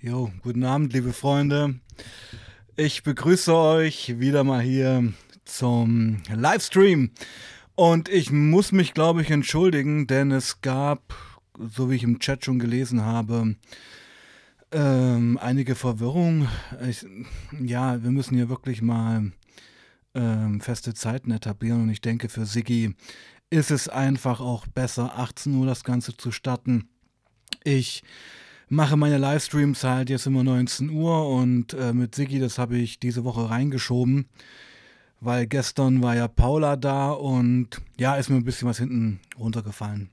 Jo, guten Abend, liebe Freunde. Ich begrüße euch wieder mal hier zum Livestream. Und ich muss mich, glaube ich, entschuldigen, denn es gab, so wie ich im Chat schon gelesen habe, ähm, einige Verwirrung. Ich, ja, wir müssen hier wirklich mal ähm, feste Zeiten etablieren. Und ich denke, für Siggi ist es einfach auch besser, 18 Uhr das Ganze zu starten. Ich mache meine Livestreams halt jetzt immer 19 Uhr und äh, mit Siggi, das habe ich diese Woche reingeschoben, weil gestern war ja Paula da und ja, ist mir ein bisschen was hinten runtergefallen.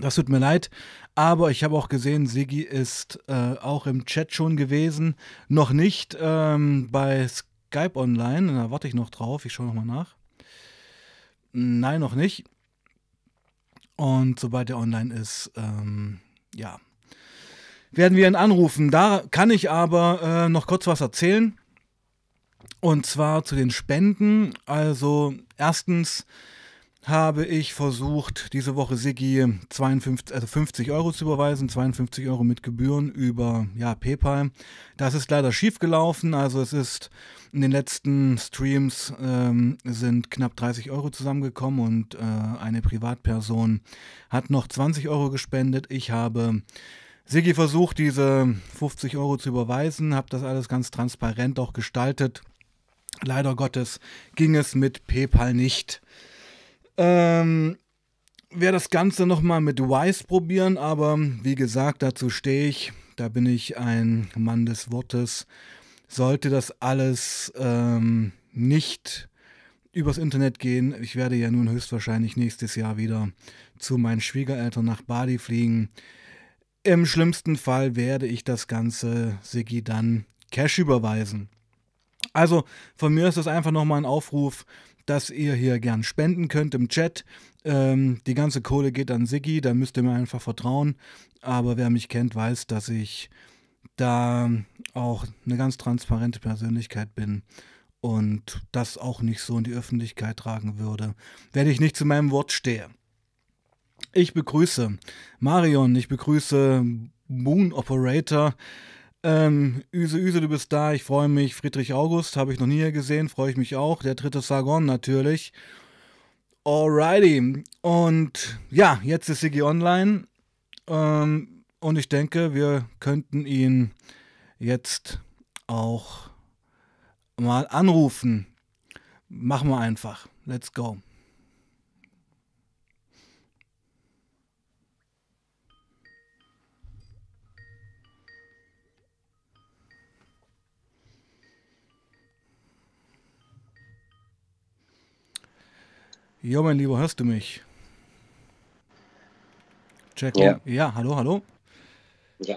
Das tut mir leid, aber ich habe auch gesehen, Siggi ist äh, auch im Chat schon gewesen, noch nicht ähm, bei Skype online, da warte ich noch drauf, ich schaue nochmal nach. Nein, noch nicht. Und sobald er online ist, ähm, ja, werden wir ihn anrufen. Da kann ich aber äh, noch kurz was erzählen. Und zwar zu den Spenden. Also erstens habe ich versucht, diese Woche Siggi 52, also 50 Euro zu überweisen, 52 Euro mit Gebühren über ja, PayPal. Das ist leider schief gelaufen. Also es ist in den letzten Streams ähm, sind knapp 30 Euro zusammengekommen und äh, eine Privatperson hat noch 20 Euro gespendet. Ich habe Sigi versucht, diese 50 Euro zu überweisen, habe das alles ganz transparent auch gestaltet. Leider Gottes ging es mit PayPal nicht. Ähm, werde das Ganze nochmal mit Wise probieren, aber wie gesagt, dazu stehe ich. Da bin ich ein Mann des Wortes. Sollte das alles ähm, nicht übers Internet gehen, ich werde ja nun höchstwahrscheinlich nächstes Jahr wieder zu meinen Schwiegereltern nach Bali fliegen. Im schlimmsten Fall werde ich das Ganze Siggi dann Cash überweisen. Also von mir ist das einfach nochmal ein Aufruf, dass ihr hier gern spenden könnt im Chat. Ähm, die ganze Kohle geht an Siggi, da müsst ihr mir einfach vertrauen. Aber wer mich kennt, weiß, dass ich da auch eine ganz transparente Persönlichkeit bin und das auch nicht so in die Öffentlichkeit tragen würde, wenn ich nicht zu meinem Wort stehe. Ich begrüße Marion, ich begrüße Moon Operator. Ähm, Üse, Üse, du bist da, ich freue mich. Friedrich August habe ich noch nie gesehen, freue ich mich auch. Der dritte Sargon natürlich. Alrighty. Und ja, jetzt ist Sigi online. Ähm, und ich denke, wir könnten ihn jetzt auch mal anrufen. Machen wir einfach. Let's go. Jo, mein Lieber, hörst du mich? Check. Ja. ja, hallo, hallo. Ja.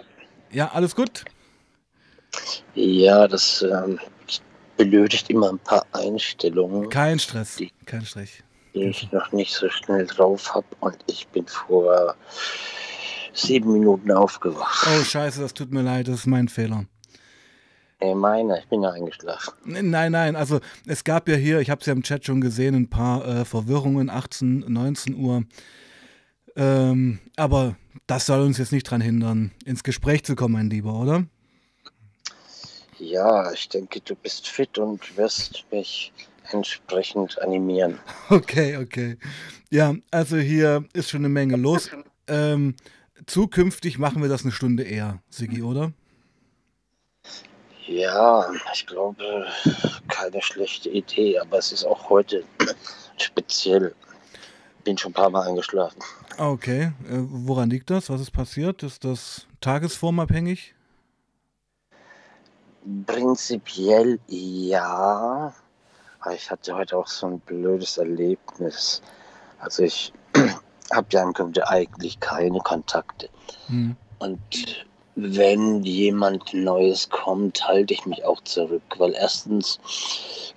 Ja, alles gut? Ja, das ähm, benötigt immer ein paar Einstellungen. Kein Stress, die, kein Stress. Die ich noch nicht so schnell drauf habe und ich bin vor sieben Minuten aufgewacht. Oh, scheiße, das tut mir leid, das ist mein Fehler. Ey, meine, ich bin ja eingeschlafen. Nein, nein, also es gab ja hier, ich habe es ja im Chat schon gesehen, ein paar äh, Verwirrungen, 18, 19 Uhr. Ähm, aber das soll uns jetzt nicht daran hindern, ins Gespräch zu kommen, mein Lieber, oder? Ja, ich denke, du bist fit und wirst mich entsprechend animieren. Okay, okay. Ja, also hier ist schon eine Menge los. Ähm, zukünftig machen wir das eine Stunde eher, Sigi, oder? Ja, ich glaube, keine schlechte Idee, aber es ist auch heute speziell. Bin schon ein paar Mal eingeschlafen. Okay, äh, woran liegt das? Was ist passiert? Ist das tagesformabhängig? Prinzipiell ja. Aber ich hatte heute auch so ein blödes Erlebnis. Also ich habe ja eigentlich keine Kontakte. Hm. Und wenn jemand Neues kommt, halte ich mich auch zurück, weil erstens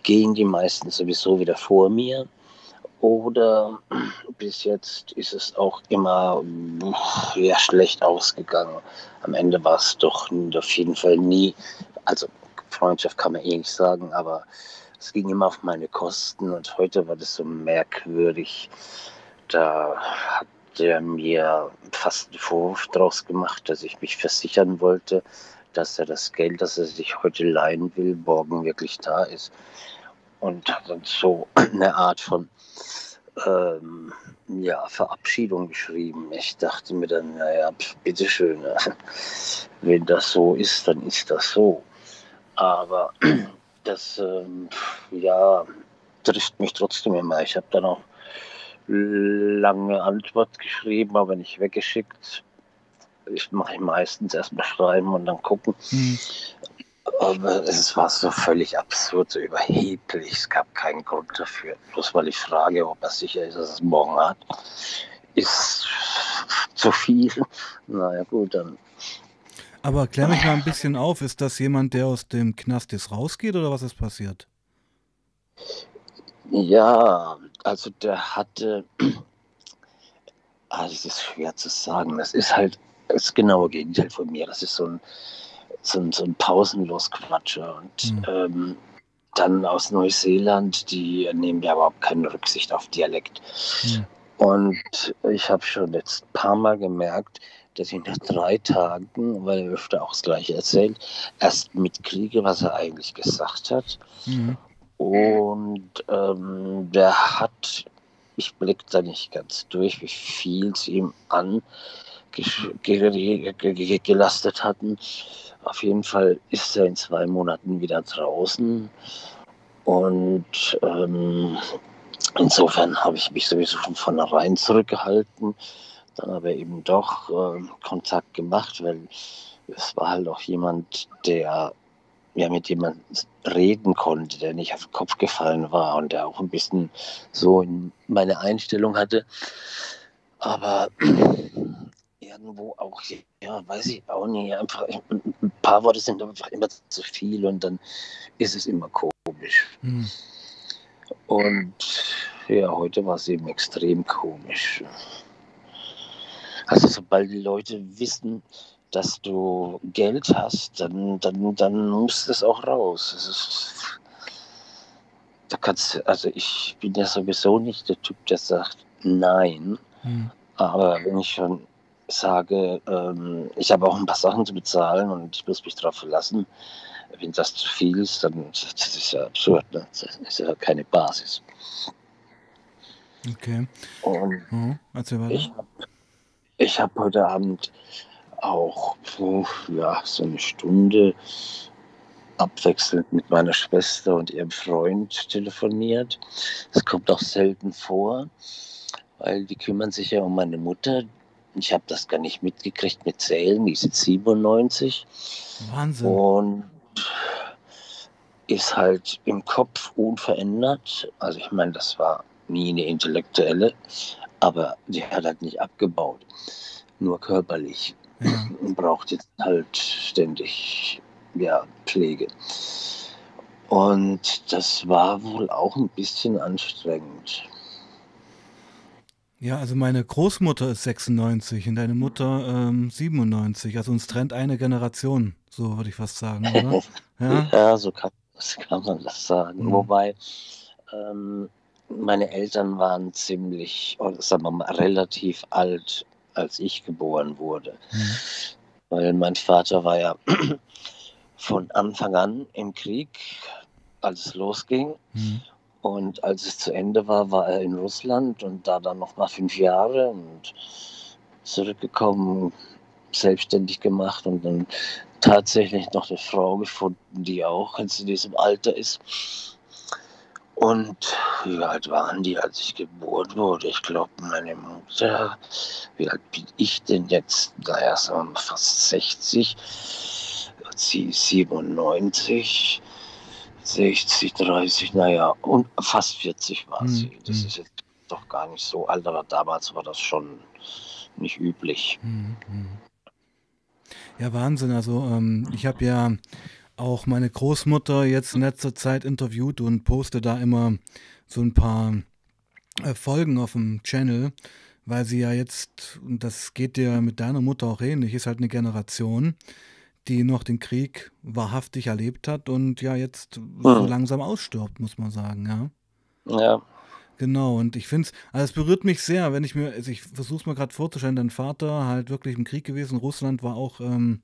gehen die meisten sowieso wieder vor mir oder bis jetzt ist es auch immer ja, schlecht ausgegangen. Am Ende war es doch auf jeden Fall nie, also Freundschaft kann man eh nicht sagen, aber es ging immer auf meine Kosten und heute war das so merkwürdig. Da hat der mir fast einen Vorwurf daraus gemacht, dass ich mich versichern wollte, dass er das Geld, das er sich heute leihen will, morgen wirklich da ist. Und hat dann so eine Art von ähm, ja, Verabschiedung geschrieben. Ich dachte mir dann, naja, bitteschön, wenn das so ist, dann ist das so. Aber das, ähm, ja, trifft mich trotzdem immer. Ich habe dann auch lange Antwort geschrieben, aber nicht weggeschickt. Ich mache meistens erstmal schreiben und dann gucken. Mhm. Aber es war so völlig absurd, so überheblich. Es gab keinen Grund dafür. Bloß weil ich frage, ob er sicher ist, dass es morgen hat, ist zu viel. Naja, gut, dann. Aber klär mich mal ein bisschen auf. Ist das jemand, der aus dem Knast jetzt rausgeht oder was ist passiert? Ja, also der hatte. Ah, das ist schwer zu sagen. Das ist halt das genaue Gegenteil von mir. Das ist so ein so ein, so ein Pausenlos-Quatscher. Und mhm. ähm, dann aus Neuseeland, die nehmen ja überhaupt keine Rücksicht auf Dialekt. Mhm. Und ich habe schon jetzt ein paar Mal gemerkt, dass ich nach drei Tagen, weil er öfter auch das Gleiche erzählt, erst mitkriege, was er eigentlich gesagt hat. Mhm. Und ähm, der hat, ich blicke da nicht ganz durch, wie viel es ihm an gelastet hatten. Auf jeden Fall ist er in zwei Monaten wieder draußen. Und ähm, insofern habe ich mich sowieso von vornherein zurückgehalten. Dann aber eben doch äh, Kontakt gemacht, weil es war halt auch jemand, der ja, mit dem man reden konnte, der nicht auf den Kopf gefallen war und der auch ein bisschen so in meine Einstellung hatte. Aber irgendwo auch, ja, weiß ich auch nicht, einfach ein paar Worte sind einfach immer zu viel und dann ist es immer komisch. Mhm. Und ja, heute war es eben extrem komisch. Also sobald die Leute wissen, dass du Geld hast, dann, dann, dann muss das auch raus. Das ist, da kannst also ich bin ja sowieso nicht der Typ, der sagt nein. Mhm. Aber wenn ich schon sage, ähm, ich habe auch ein paar Sachen zu bezahlen und ich muss mich darauf verlassen. Wenn das zu viel ist, dann das ist ja absurd. Ne? Das ist ja keine Basis. Okay. Und mhm. ich habe ich hab heute Abend auch puh, ja, so eine Stunde abwechselnd mit meiner Schwester und ihrem Freund telefoniert. Das kommt auch selten vor, weil die kümmern sich ja um meine Mutter, ich habe das gar nicht mitgekriegt mit Zählen. Die ist jetzt 97. Wahnsinn. Und ist halt im Kopf unverändert. Also ich meine, das war nie eine intellektuelle, aber die hat halt nicht abgebaut. Nur körperlich. Ja. Und braucht jetzt halt ständig ja, Pflege. Und das war wohl auch ein bisschen anstrengend. Ja, also meine Großmutter ist 96 und deine Mutter ähm, 97. Also uns trennt eine Generation, so würde ich fast sagen, oder? Ja, ja so kann, kann, man das sagen. Mhm. Wobei ähm, meine Eltern waren ziemlich, oder sagen wir mal, relativ alt, als ich geboren wurde. Mhm. Weil mein Vater war ja von Anfang an im Krieg, als es losging. Mhm. Und als es zu Ende war, war er in Russland und da dann noch mal fünf Jahre und zurückgekommen, selbstständig gemacht und dann tatsächlich noch eine Frau gefunden, die auch in diesem Alter ist. Und wie alt waren die, als ich geboren wurde? Ich glaube, meine Mutter, wie alt bin ich denn jetzt? Naja, sagen wir fast 60. Sie 97. 60, 30, naja, und fast 40 war mhm. sie. Das hm. ist jetzt doch gar nicht so alt, aber damals war das schon nicht üblich. Mhm. Ja, Wahnsinn. Also ähm, ich habe ja auch meine Großmutter jetzt in letzter Zeit interviewt und poste da immer so ein paar äh, Folgen auf dem Channel, weil sie ja jetzt, und das geht dir mit deiner Mutter auch ähnlich, ist halt eine Generation, die noch den Krieg wahrhaftig erlebt hat und ja jetzt hm. so langsam ausstirbt, muss man sagen, ja. Ja. Genau, und ich finde es, also es berührt mich sehr, wenn ich mir, also ich versuche es mir gerade vorzustellen, dein Vater halt wirklich im Krieg gewesen, Russland war auch ähm,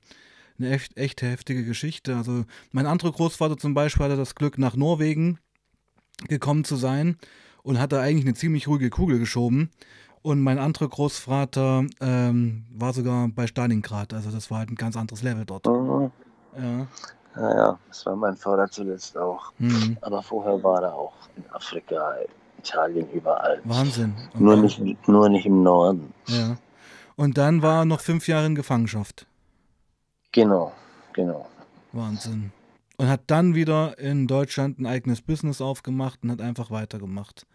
eine echt, echt heftige Geschichte. Also mein anderer Großvater zum Beispiel hatte das Glück, nach Norwegen gekommen zu sein und hat da eigentlich eine ziemlich ruhige Kugel geschoben. Und mein anderer Großvater ähm, war sogar bei Stalingrad. Also das war halt ein ganz anderes Level dort. Mhm. Ja. Ja, ja, das war mein Vater zuletzt auch. Mhm. Aber vorher war er auch in Afrika, Italien, überall. Wahnsinn. Und Nur nicht, nur nicht im Norden. Ja. Und dann war er noch fünf Jahre in Gefangenschaft. Genau, genau. Wahnsinn. Und hat dann wieder in Deutschland ein eigenes Business aufgemacht und hat einfach weitergemacht.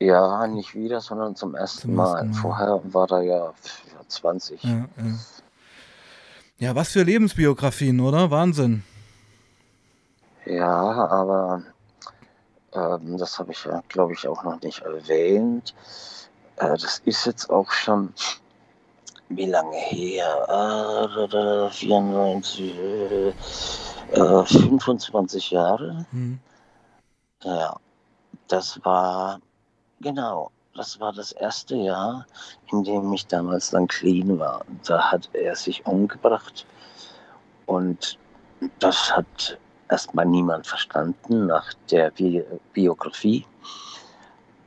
Ja, nicht wieder, sondern zum ersten, Zum Mal. Mal. Vorher war ja pf, ja, 20. Ja, ja. ja, was für Lebensbiografien, oder? Wahnsinn. Ja, aber ähm, das habe ich ja, glaube ich, auch noch nicht erwähnt. Äh, das ist jetzt auch schon, wie lange her? Äh, da, 94, äh, äh, 25 Jahre. Hm. Ja, das war, genau, das war das erste Jahr, in dem ich damals dann clean war. Da hat er sich umgebracht und das hat erstmal niemand verstanden nach der Bi Biografie.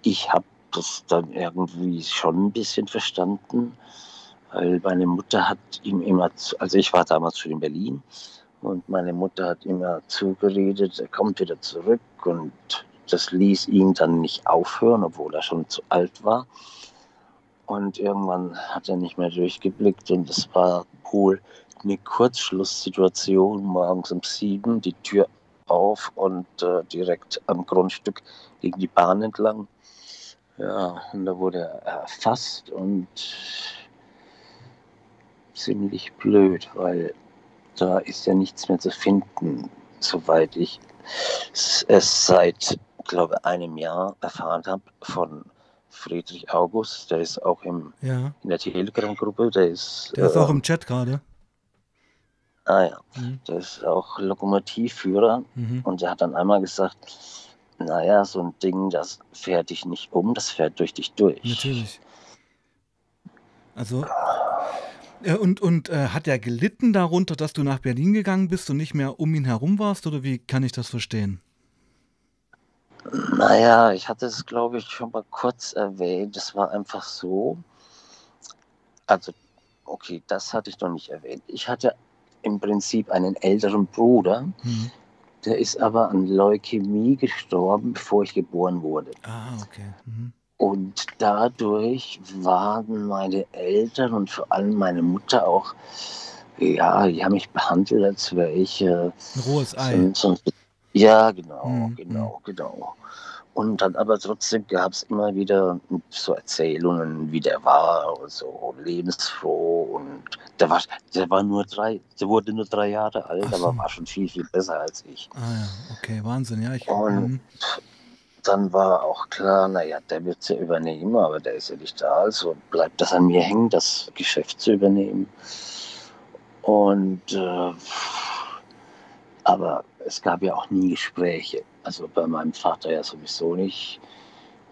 Ich habe das dann irgendwie schon ein bisschen verstanden, weil meine Mutter hat ihm immer, also ich war damals schon in Berlin und meine Mutter hat immer zugeredet, er kommt wieder zurück und das ließ ihn dann nicht aufhören, obwohl er schon zu alt war. Und irgendwann hat er nicht mehr durchgeblickt und es war wohl eine Kurzschlusssituation morgens um sieben, die Tür auf und äh, direkt am Grundstück gegen die Bahn entlang. Ja, und da wurde er erfasst und ziemlich blöd, weil da ist ja nichts mehr zu finden, soweit ich es seit, glaube einem Jahr erfahren habe von Friedrich August. Der ist auch im, Ja, in der Telegram-Gruppe. Der ist, der ist äh, auch im Chat gerade. ah ja, Mhm. der ist auch Lokomotivführer Mhm. und der hat dann einmal gesagt, naja, so ein Ding, das fährt dich nicht um, das fährt durch dich durch. Natürlich. Also, und, und äh, hat er gelitten darunter, dass du nach Berlin gegangen bist und nicht mehr um ihn herum warst? Oder wie kann ich das verstehen? Naja, ich hatte es, glaube ich, schon mal kurz erwähnt. Es war einfach so. Also, okay, das hatte ich noch nicht erwähnt. Ich hatte im Prinzip einen älteren Bruder, Mhm. der ist aber an Leukämie gestorben, bevor ich geboren wurde. Ah, okay. Mhm. Und dadurch waren meine Eltern und vor allem meine Mutter auch, ja, die haben mich behandelt, als wäre ich äh, Ein rohes Ei. so, so, ja, genau, Mhm, genau, genau. Und dann aber trotzdem gab es immer wieder so Erzählungen, wie der war und so lebensfroh und der war, der war nur drei, der wurde nur drei Jahre alt, Ach aber so. war schon viel, viel besser als ich. Ah ja, okay, Wahnsinn. Ja, ich. Und Mhm. Dann war auch klar, naja, der wird es ja übernehmen, aber der ist ja nicht da, also bleibt das an mir hängen, das Geschäft zu übernehmen. Und äh, aber es gab ja auch nie Gespräche. Also bei meinem Vater ja sowieso nicht.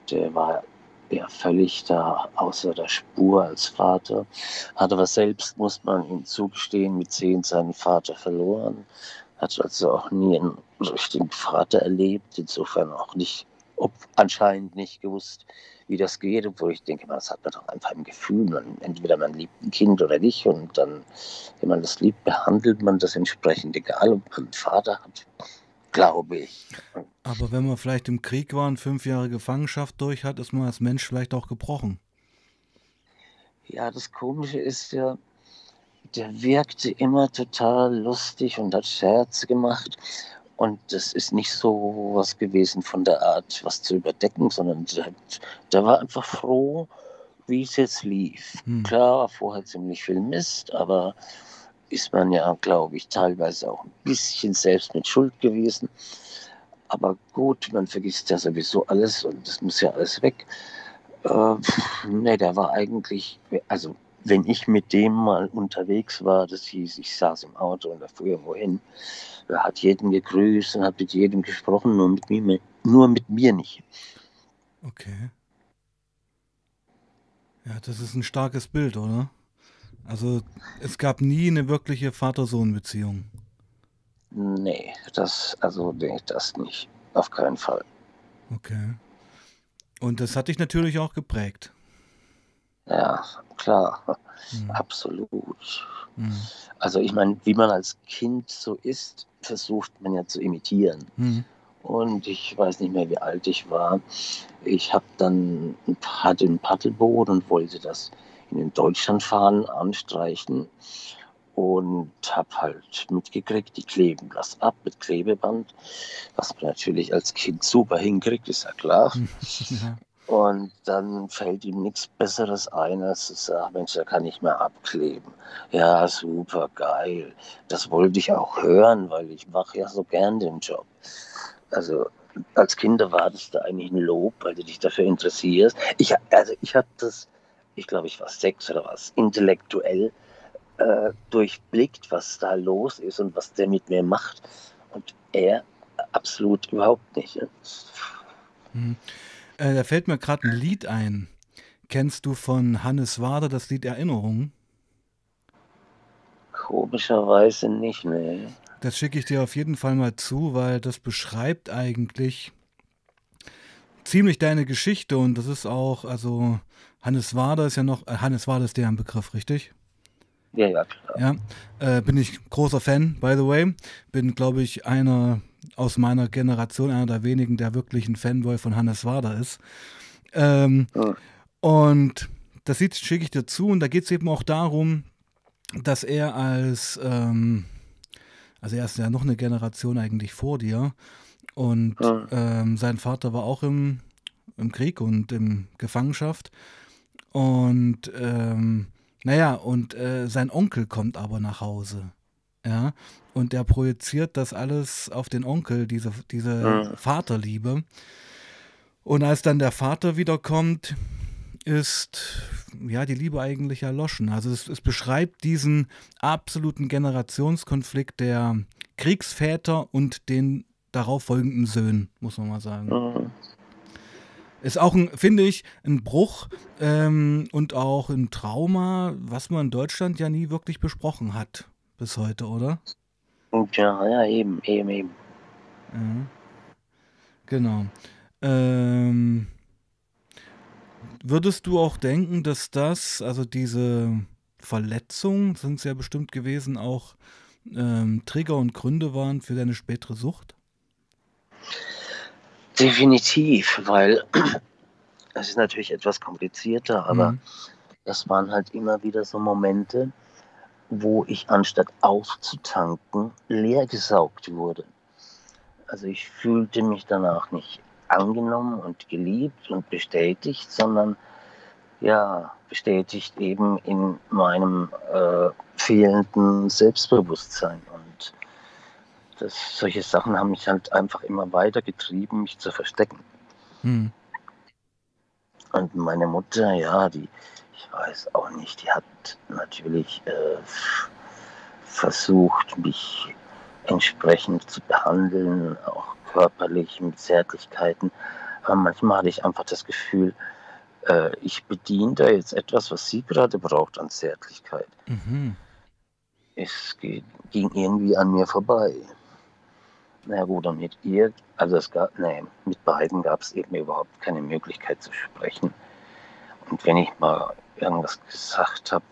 Der war ja völlig da außer der Spur als Vater. Hat aber selbst, muss man ihm zugestehen, mit zehn seinen Vater verloren. Hat also auch nie einen richtigen Vater erlebt. Insofern auch nicht, ob anscheinend nicht gewusst, wie das geht. Obwohl ich denke, das hat man doch einfach im Gefühl. Man, entweder man liebt ein Kind oder nicht. Und dann, wenn man das liebt, behandelt man das entsprechend, egal ob man einen Vater hat. Glaube ich. Aber wenn man vielleicht im Krieg war und fünf Jahre Gefangenschaft durch hat, ist man als Mensch vielleicht auch gebrochen. Ja, das Komische ist ja, der wirkte immer total lustig und hat Scherze gemacht. Und das ist nicht so was gewesen von der Art, was zu überdecken, sondern der, der war einfach froh, wie es jetzt lief. Hm. Klar, war vorher ziemlich viel Mist, aber ist man ja, glaube ich, teilweise auch ein bisschen selbst mit Schuld gewesen. Aber gut, man vergisst ja sowieso alles und das muss ja alles weg. Äh, ne, der war eigentlich, also wenn ich mit dem mal unterwegs war, das hieß, ich saß im Auto und er fuhr irgendwo hin, er hat jeden gegrüßt und hat mit jedem gesprochen, nur mit mir, nur mit mir nicht. Okay. Ja, das ist ein starkes Bild, oder? Also es gab nie eine wirkliche Vater-Sohn-Beziehung. Nee, das, also nee, das nicht. Auf keinen Fall. Okay. Und das hat dich natürlich auch geprägt. Ja, klar. Mhm. Absolut. Mhm. Also ich meine, wie man als Kind so ist, versucht man ja zu imitieren. Mhm. Und ich weiß nicht mehr, wie alt ich war. Ich habe dann hatte ein Paddelboot und wollte das in den Deutschlandfahren anstreichen und habe halt mitgekriegt, die kleben das ab mit Klebeband, was man natürlich als Kind super hinkriegt, ist ja klar. Ja. Und dann fällt ihm nichts Besseres ein, als zu sagen, Mensch, da kann ich mehr abkleben. Ja, super geil. Das wollte ich auch hören, weil ich mache ja so gern den Job. Also als Kind erwartest du eigentlich ein Lob, weil du dich dafür interessierst. Ich, also ich habe das, ich glaube, ich war sechs oder was, intellektuell äh, durchblickt, was da los ist und was der mit mir macht. Und er absolut überhaupt nicht. Hm. Äh, da fällt mir gerade ein Lied ein. Kennst du von Hannes Wader das Lied Erinnerung? Komischerweise nicht, ne. Das schicke ich dir auf jeden Fall mal zu, weil das beschreibt eigentlich ziemlich deine Geschichte und das ist auch, also Hannes Wader ist ja noch, äh, Hannes Wader ist der ein Begriff, richtig? Ja, ja, klar. Ja, äh, bin ich großer Fan, by the way. Bin, glaube ich, einer aus meiner Generation, einer der wenigen, der wirklich ein Fanboy von Hannes Wader ist. Ähm, ja. Und das schicke ich dir zu und da geht es eben auch darum, dass er als, ähm, also er ist ja noch eine Generation eigentlich vor dir und ja. ähm, sein Vater war auch im, im Krieg und in Gefangenschaft und ähm, naja, und äh, sein Onkel kommt aber nach Hause. Ja, und der projiziert das alles auf den Onkel, diese, diese mhm. Vaterliebe. Und als dann der Vater wiederkommt, ist ja die Liebe eigentlich erloschen. Also es, es beschreibt diesen absoluten Generationskonflikt der Kriegsväter und den darauf folgenden Söhnen, muss man mal sagen. Mhm. Ist auch, ein, finde ich, ein Bruch ähm, und auch ein Trauma, was man in Deutschland ja nie wirklich besprochen hat bis heute, oder? Ja, ja, eben, eben, eben. Ja. Genau. Ähm, würdest du auch denken, dass das, also diese Verletzungen, sind es ja bestimmt gewesen, auch ähm, Trigger und Gründe waren für deine spätere Sucht? Definitiv, weil es ist natürlich etwas komplizierter, aber mhm. das waren halt immer wieder so Momente, wo ich anstatt aufzutanken leer gesaugt wurde. Also ich fühlte mich danach nicht angenommen und geliebt und bestätigt, sondern ja, bestätigt eben in meinem äh, fehlenden Selbstbewusstsein. Und das, solche Sachen haben mich halt einfach immer weiter getrieben, mich zu verstecken. Hm. Und meine Mutter, ja, die, ich weiß auch nicht, die hat natürlich äh, versucht, mich entsprechend zu behandeln, auch körperlich mit Zärtlichkeiten. Aber manchmal hatte ich einfach das Gefühl, äh, ich bediene da jetzt etwas, was sie gerade braucht an Zärtlichkeit. Mhm. Es ging irgendwie an mir vorbei. Na ja, gut, und mit ihr, also es gab, nee, mit beiden gab es eben überhaupt keine Möglichkeit zu sprechen. Und wenn ich mal irgendwas gesagt habe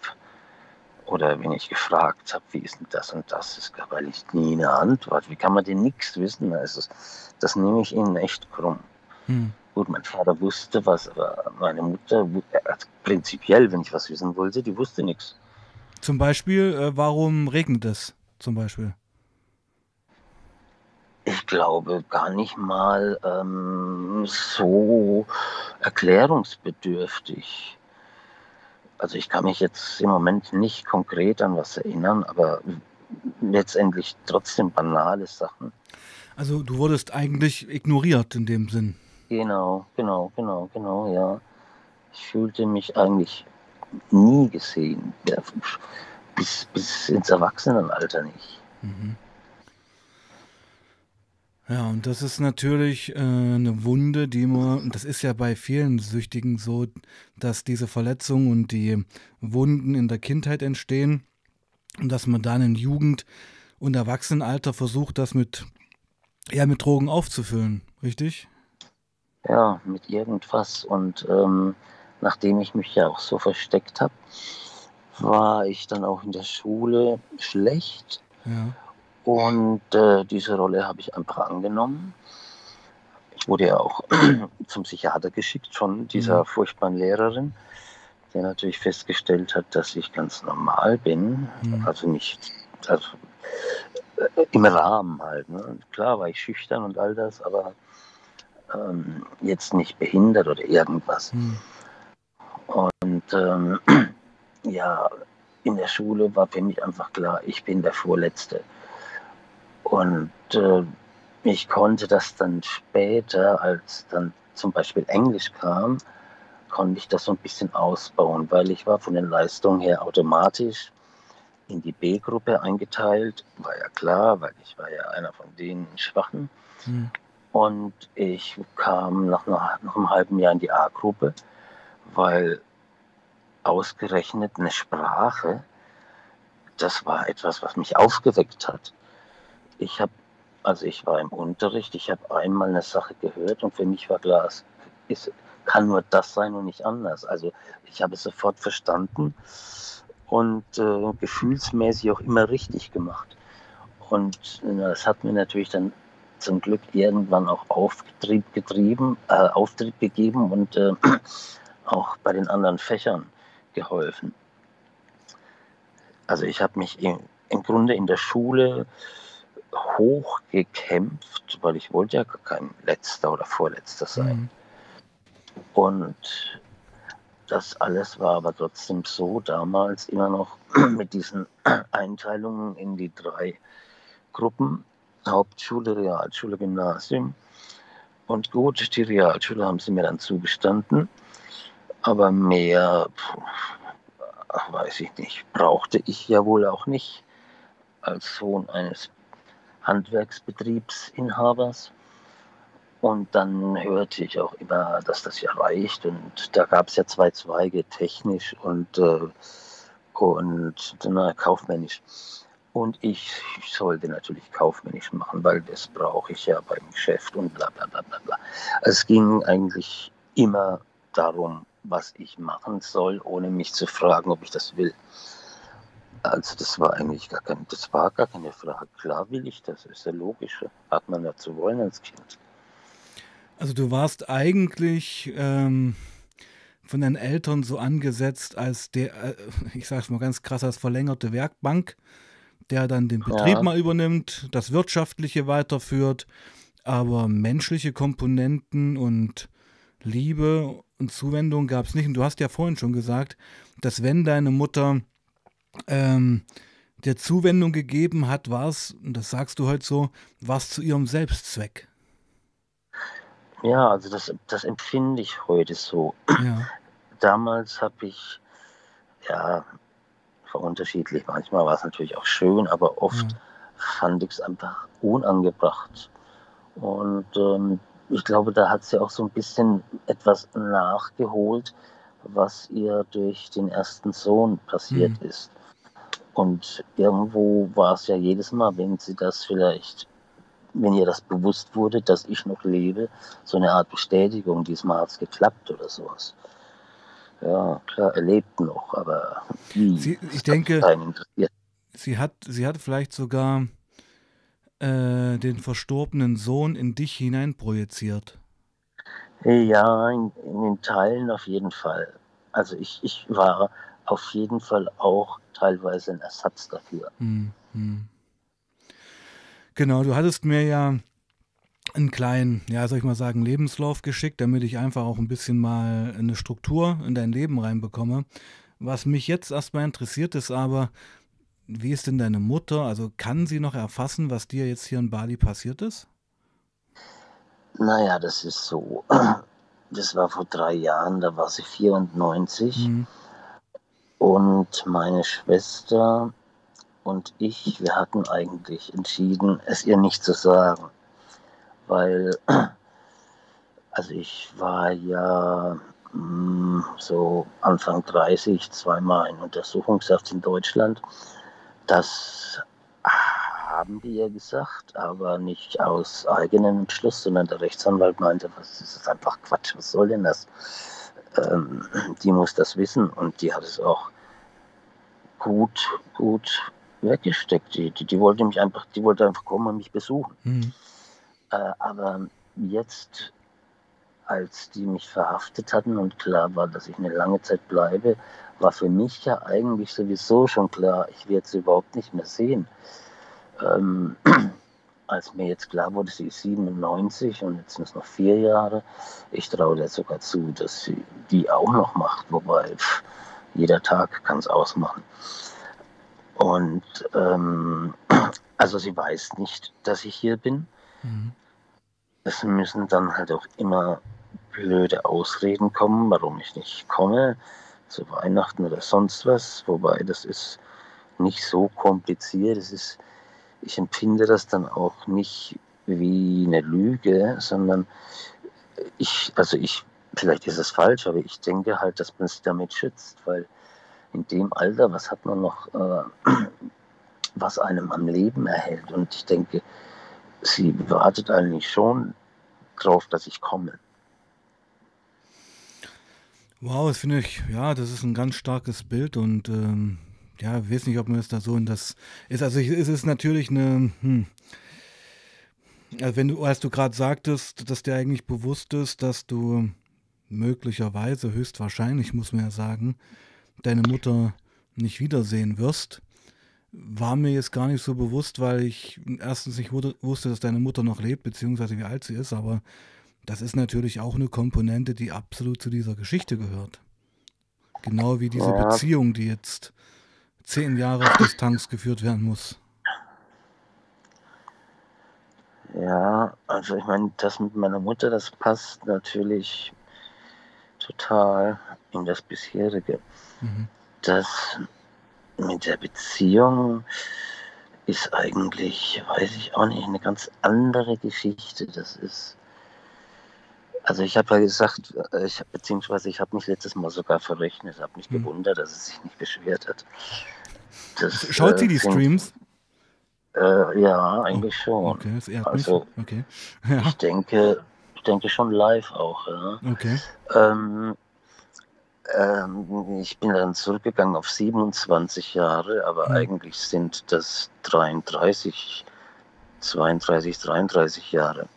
oder wenn ich gefragt habe, wie ist denn das und das, es gab eigentlich nie eine Antwort. Wie kann man denn nichts wissen? Also, das nehme ich ihnen echt krumm. Hm. Gut, mein Vater wusste was, aber meine Mutter, also prinzipiell, wenn ich was wissen wollte, die wusste nichts. Zum Beispiel, äh, warum regnet es? Zum Beispiel. Ich glaube gar nicht mal ähm, so erklärungsbedürftig. Also ich kann mich jetzt im Moment nicht konkret an was erinnern, aber letztendlich trotzdem banale Sachen. Also du wurdest eigentlich ignoriert in dem Sinn. Genau, genau, genau, genau, ja. Ich fühlte mich eigentlich nie gesehen, bis, bis ins Erwachsenenalter nicht. Mhm. Ja, und das ist natürlich äh, eine Wunde, die man, das ist ja bei vielen Süchtigen so, dass diese Verletzungen und die Wunden in der Kindheit entstehen und dass man dann in Jugend und Erwachsenenalter versucht, das mit, ja, mit Drogen aufzufüllen, richtig? Ja, mit irgendwas. Und ähm, nachdem ich mich ja auch so versteckt habe, war ich dann auch in der Schule schlecht. Ja. Und äh, diese Rolle habe ich einfach angenommen. Ich wurde ja auch zum Psychiater geschickt von dieser Mhm. furchtbaren Lehrerin, der natürlich festgestellt hat, dass ich ganz normal bin. Mhm. Also nicht also, äh, im Rahmen halt. Ne? Klar war ich schüchtern und all das, aber ähm, jetzt nicht behindert oder irgendwas. Mhm. Und ähm, ja, in der Schule war für mich einfach klar, ich bin der Vorletzte. Und äh, ich konnte das dann später, als dann zum Beispiel Englisch kam, konnte ich das so ein bisschen ausbauen, weil ich war von den Leistungen her automatisch in die B-Gruppe eingeteilt. War ja klar, weil ich war ja einer von den Schwachen. Mhm. Und ich kam nach, einer, nach einem halben Jahr in die A-Gruppe, weil ausgerechnet eine Sprache, das war etwas, was mich aufgeweckt hat. Ich habe, also ich war im Unterricht, ich habe einmal eine Sache gehört und für mich war klar, es ist, kann nur das sein und nicht anders. Also ich habe es sofort verstanden und äh, gefühlsmäßig auch immer richtig gemacht. Und äh, das hat mir natürlich dann zum Glück irgendwann auch Auftrieb getrieben, äh, Auftrieb gegeben und äh, auch bei den anderen Fächern geholfen. Also ich habe mich im, im Grunde in der Schule hochgekämpft, weil ich wollte ja gar kein letzter oder vorletzter sein. Mhm. Und das alles war aber trotzdem so damals immer noch mit diesen Einteilungen in die drei Gruppen, Hauptschule, Realschule, Gymnasium. Und gut, die Realschule haben sie mir dann zugestanden, aber mehr, puh, weiß ich nicht, brauchte ich ja wohl auch nicht als Sohn eines Handwerksbetriebsinhabers. Und dann hörte ich auch immer, dass das ja reicht. Und da gab es ja zwei Zweige, technisch und, äh, und na, kaufmännisch. Und ich, ich sollte natürlich kaufmännisch machen, weil das brauche ich ja beim Geschäft und bla bla bla bla bla. Es ging eigentlich immer darum, was ich machen soll, ohne mich zu fragen, ob ich das will. Also das war eigentlich gar kein, das war gar keine Frage. Klar will ich das, ist ja logisch. Hat man ja zu wollen als Kind. Also du warst eigentlich ähm, von deinen Eltern so angesetzt als der, äh, ich sag's mal ganz krass, als verlängerte Werkbank, der dann den Betrieb Ja. mal übernimmt, das Wirtschaftliche weiterführt, aber menschliche Komponenten und Liebe und Zuwendung gab es nicht. Und du hast ja vorhin schon gesagt, dass wenn deine Mutter ähm, dir Zuwendung gegeben hat, war es, und das sagst du heute so, war es zu ihrem Selbstzweck. Ja, also das, das empfinde ich heute so. Ja. Damals habe ich, ja, war unterschiedlich. Manchmal war es natürlich auch schön, aber oft Ja. fand ich es einfach unangebracht. Und ähm, ich glaube, da hat sie auch so ein bisschen etwas nachgeholt, was ihr durch den ersten Sohn passiert Mhm. ist. Und irgendwo war es ja jedes Mal, wenn sie das vielleicht, wenn ihr das bewusst wurde, dass ich noch lebe, so eine Art Bestätigung, diesmal hat es geklappt oder sowas. Ja, klar, er lebt noch, aber wie? Sie, ich denke, sie hat, sie hat vielleicht sogar äh, den verstorbenen Sohn in dich hineinprojiziert. Ja, in, in den Teilen auf jeden Fall. Also ich, ich war auf jeden Fall auch teilweise ein Ersatz dafür. Hm, hm. Genau, du hattest mir ja einen kleinen, ja, soll ich mal sagen, Lebenslauf geschickt, damit ich einfach auch ein bisschen mal eine Struktur in dein Leben reinbekomme. Was mich jetzt erstmal interessiert, ist aber, wie ist denn deine Mutter? Also kann sie noch erfassen, was dir jetzt hier in Bali passiert ist? Naja, das ist so. Das war vor drei Jahren, da war sie 94 Hm, und meine Schwester und ich, wir hatten eigentlich entschieden, es ihr nicht zu sagen. weil also ich war ja mh, so Anfang 30 zweimal in Untersuchungshaft in Deutschland. Das haben die ja gesagt, aber nicht aus eigenem Entschluss, sondern der Rechtsanwalt meinte, das ist einfach Quatsch, was soll denn das? Ähm, die muss das wissen und die hat es auch gut, gut weggesteckt. Die, die, die wollte mich einfach, die wollte einfach kommen und mich besuchen. Mhm. Äh, aber jetzt, als die mich verhaftet hatten und klar war, dass ich eine lange Zeit bleibe, war für mich ja eigentlich sowieso schon klar, ich werde sie überhaupt nicht mehr sehen. Ähm, als mir jetzt klar wurde, sie ist 97 und jetzt sind es noch vier Jahre, ich traue der sogar zu, dass sie die auch noch macht, wobei pff, jeder Tag kann es ausmachen. Und ähm, also sie weiß nicht, dass ich hier bin. Mhm. Es müssen dann halt auch immer blöde Ausreden kommen, warum ich nicht komme zu Weihnachten oder sonst was. Wobei das ist nicht so kompliziert. Es ist, ich empfinde das dann auch nicht wie eine Lüge, sondern ich, also ich, vielleicht ist es falsch, aber ich denke halt, dass man sich damit schützt, weil in dem Alter, was hat man noch, äh, was einem am Leben erhält? Und ich denke, sie wartet eigentlich schon drauf, dass ich komme. Wow, das finde ich, ja, das ist ein ganz starkes Bild und ähm, ja, ich weiß nicht, ob man es da so in das ist. Also es ist natürlich eine, hm, also wenn du, als du gerade sagtest, dass dir eigentlich bewusst ist, dass du möglicherweise, höchstwahrscheinlich, muss man ja sagen, deine Mutter nicht wiedersehen wirst, war mir jetzt gar nicht so bewusst, weil ich erstens nicht wusste, dass deine Mutter noch lebt, beziehungsweise wie alt sie ist, aber das ist natürlich auch eine Komponente, die absolut zu dieser Geschichte gehört. Genau wie diese ja. Beziehung, die jetzt zehn Jahre auf Distanz geführt werden muss. Ja, also ich meine, das mit meiner Mutter, das passt natürlich total in das bisherige. Mhm. Das mit der Beziehung ist eigentlich, weiß ich auch nicht, eine ganz andere Geschichte. Das ist, also ich habe ja gesagt, äh, ich, beziehungsweise ich habe mich letztes Mal sogar verrechnet, habe mich mhm. gewundert, dass es sich nicht beschwert hat. Das, Schaut sie äh, die sind, Streams? Äh, ja, eigentlich oh, schon. Okay, das ehrt also, mich. Okay. Ja. Ich denke, ich denke schon live auch. Ja. Okay. Ähm, ähm, ich bin dann zurückgegangen auf 27 Jahre, aber mhm. eigentlich sind das 33, 32, 33 Jahre,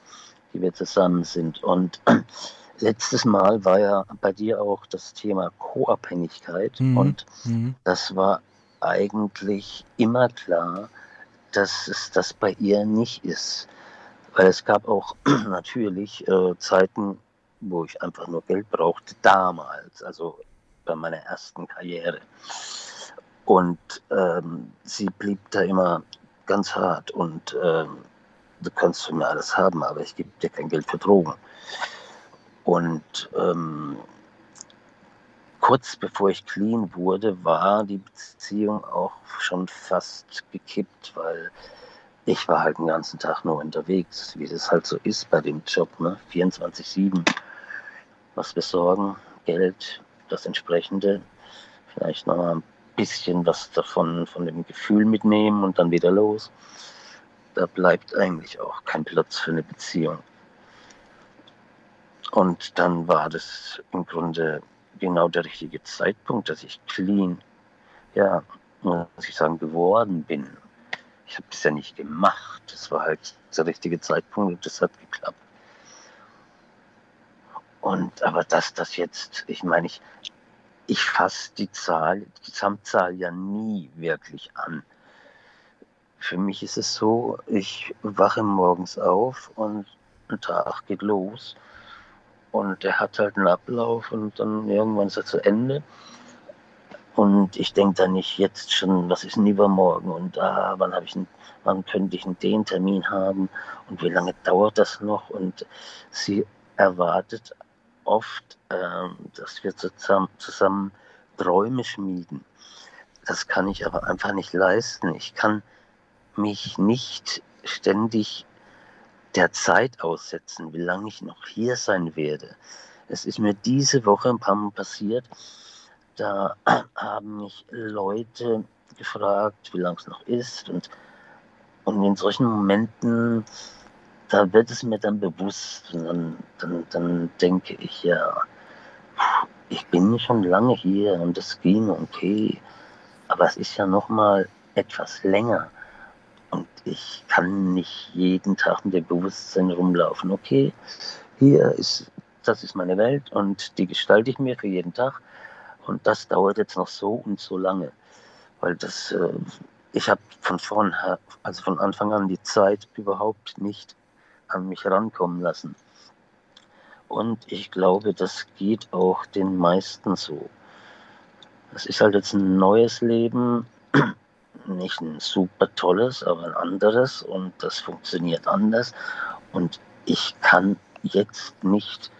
die wir zusammen sind. Und letztes Mal war ja bei dir auch das Thema Co-Abhängigkeit mhm. und mhm. das war eigentlich immer klar, dass es das bei ihr nicht ist. Weil es gab auch natürlich äh, Zeiten, wo ich einfach nur Geld brauchte, damals, also bei meiner ersten Karriere. Und ähm, sie blieb da immer ganz hart und ähm, du kannst von mir alles haben, aber ich gebe dir kein Geld für Drogen. Und ähm, kurz bevor ich clean wurde, war die Beziehung auch schon fast gekippt, weil ich war halt den ganzen Tag nur unterwegs, wie das halt so ist bei dem Job, ne? 24-7 was besorgen, Geld, das entsprechende, vielleicht noch mal ein bisschen was davon, von dem Gefühl mitnehmen und dann wieder los. Da bleibt eigentlich auch kein Platz für eine Beziehung. Und dann war das im Grunde genau der richtige Zeitpunkt, dass ich clean, ja, muss ich sagen, geworden bin. Ich habe das ja nicht gemacht. Das war halt der richtige Zeitpunkt und das hat geklappt. Und aber dass das jetzt, ich meine, ich, ich fasse die Zahl, die Gesamtzahl ja nie wirklich an. Für mich ist es so, ich wache morgens auf und ein Tag geht los. Und der hat halt einen Ablauf und dann irgendwann ist er zu Ende. Und ich denke dann nicht jetzt schon, was ist denn übermorgen und ah, wann ich einen, wann könnte ich einen den Termin haben und wie lange dauert das noch? Und sie erwartet oft, ähm, dass wir zusammen, zusammen Träume schmieden. Das kann ich aber einfach nicht leisten. Ich kann mich nicht ständig der Zeit aussetzen, wie lange ich noch hier sein werde. Es ist mir diese Woche ein paar Mal passiert, da haben mich Leute gefragt, wie lange es noch ist. Und, und in solchen Momenten, da wird es mir dann bewusst. Und dann, dann, dann denke ich, ja, ich bin schon lange hier und es ging okay. Aber es ist ja noch mal etwas länger. Und ich kann nicht jeden Tag mit dem Bewusstsein rumlaufen. Okay, hier ist, das ist meine Welt und die gestalte ich mir für jeden Tag. Und das dauert jetzt noch so und so lange. Weil das, äh, ich habe von vorn, also von Anfang an die Zeit überhaupt nicht an mich rankommen lassen. Und ich glaube, das geht auch den meisten so. Es ist halt jetzt ein neues Leben, nicht ein super tolles, aber ein anderes und das funktioniert anders. Und ich kann jetzt nicht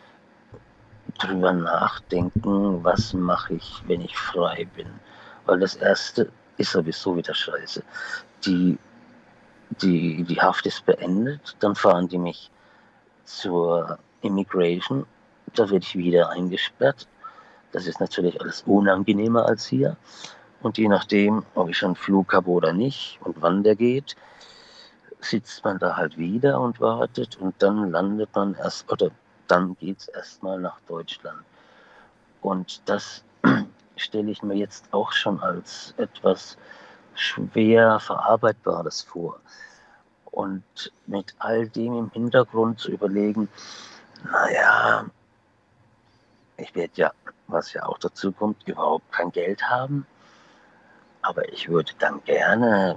drüber nachdenken, was mache ich, wenn ich frei bin. Weil das erste ist sowieso wieder scheiße. Die, die, die Haft ist beendet, dann fahren die mich zur Immigration, da werde ich wieder eingesperrt. Das ist natürlich alles unangenehmer als hier. Und je nachdem, ob ich einen Flug habe oder nicht und wann der geht, sitzt man da halt wieder und wartet und dann landet man erst, oder dann geht es erstmal nach Deutschland. Und das stelle ich mir jetzt auch schon als etwas schwer Verarbeitbares vor. Und mit all dem im Hintergrund zu überlegen, naja, ich werde ja, was ja auch dazu kommt, überhaupt kein Geld haben. Aber ich würde dann gerne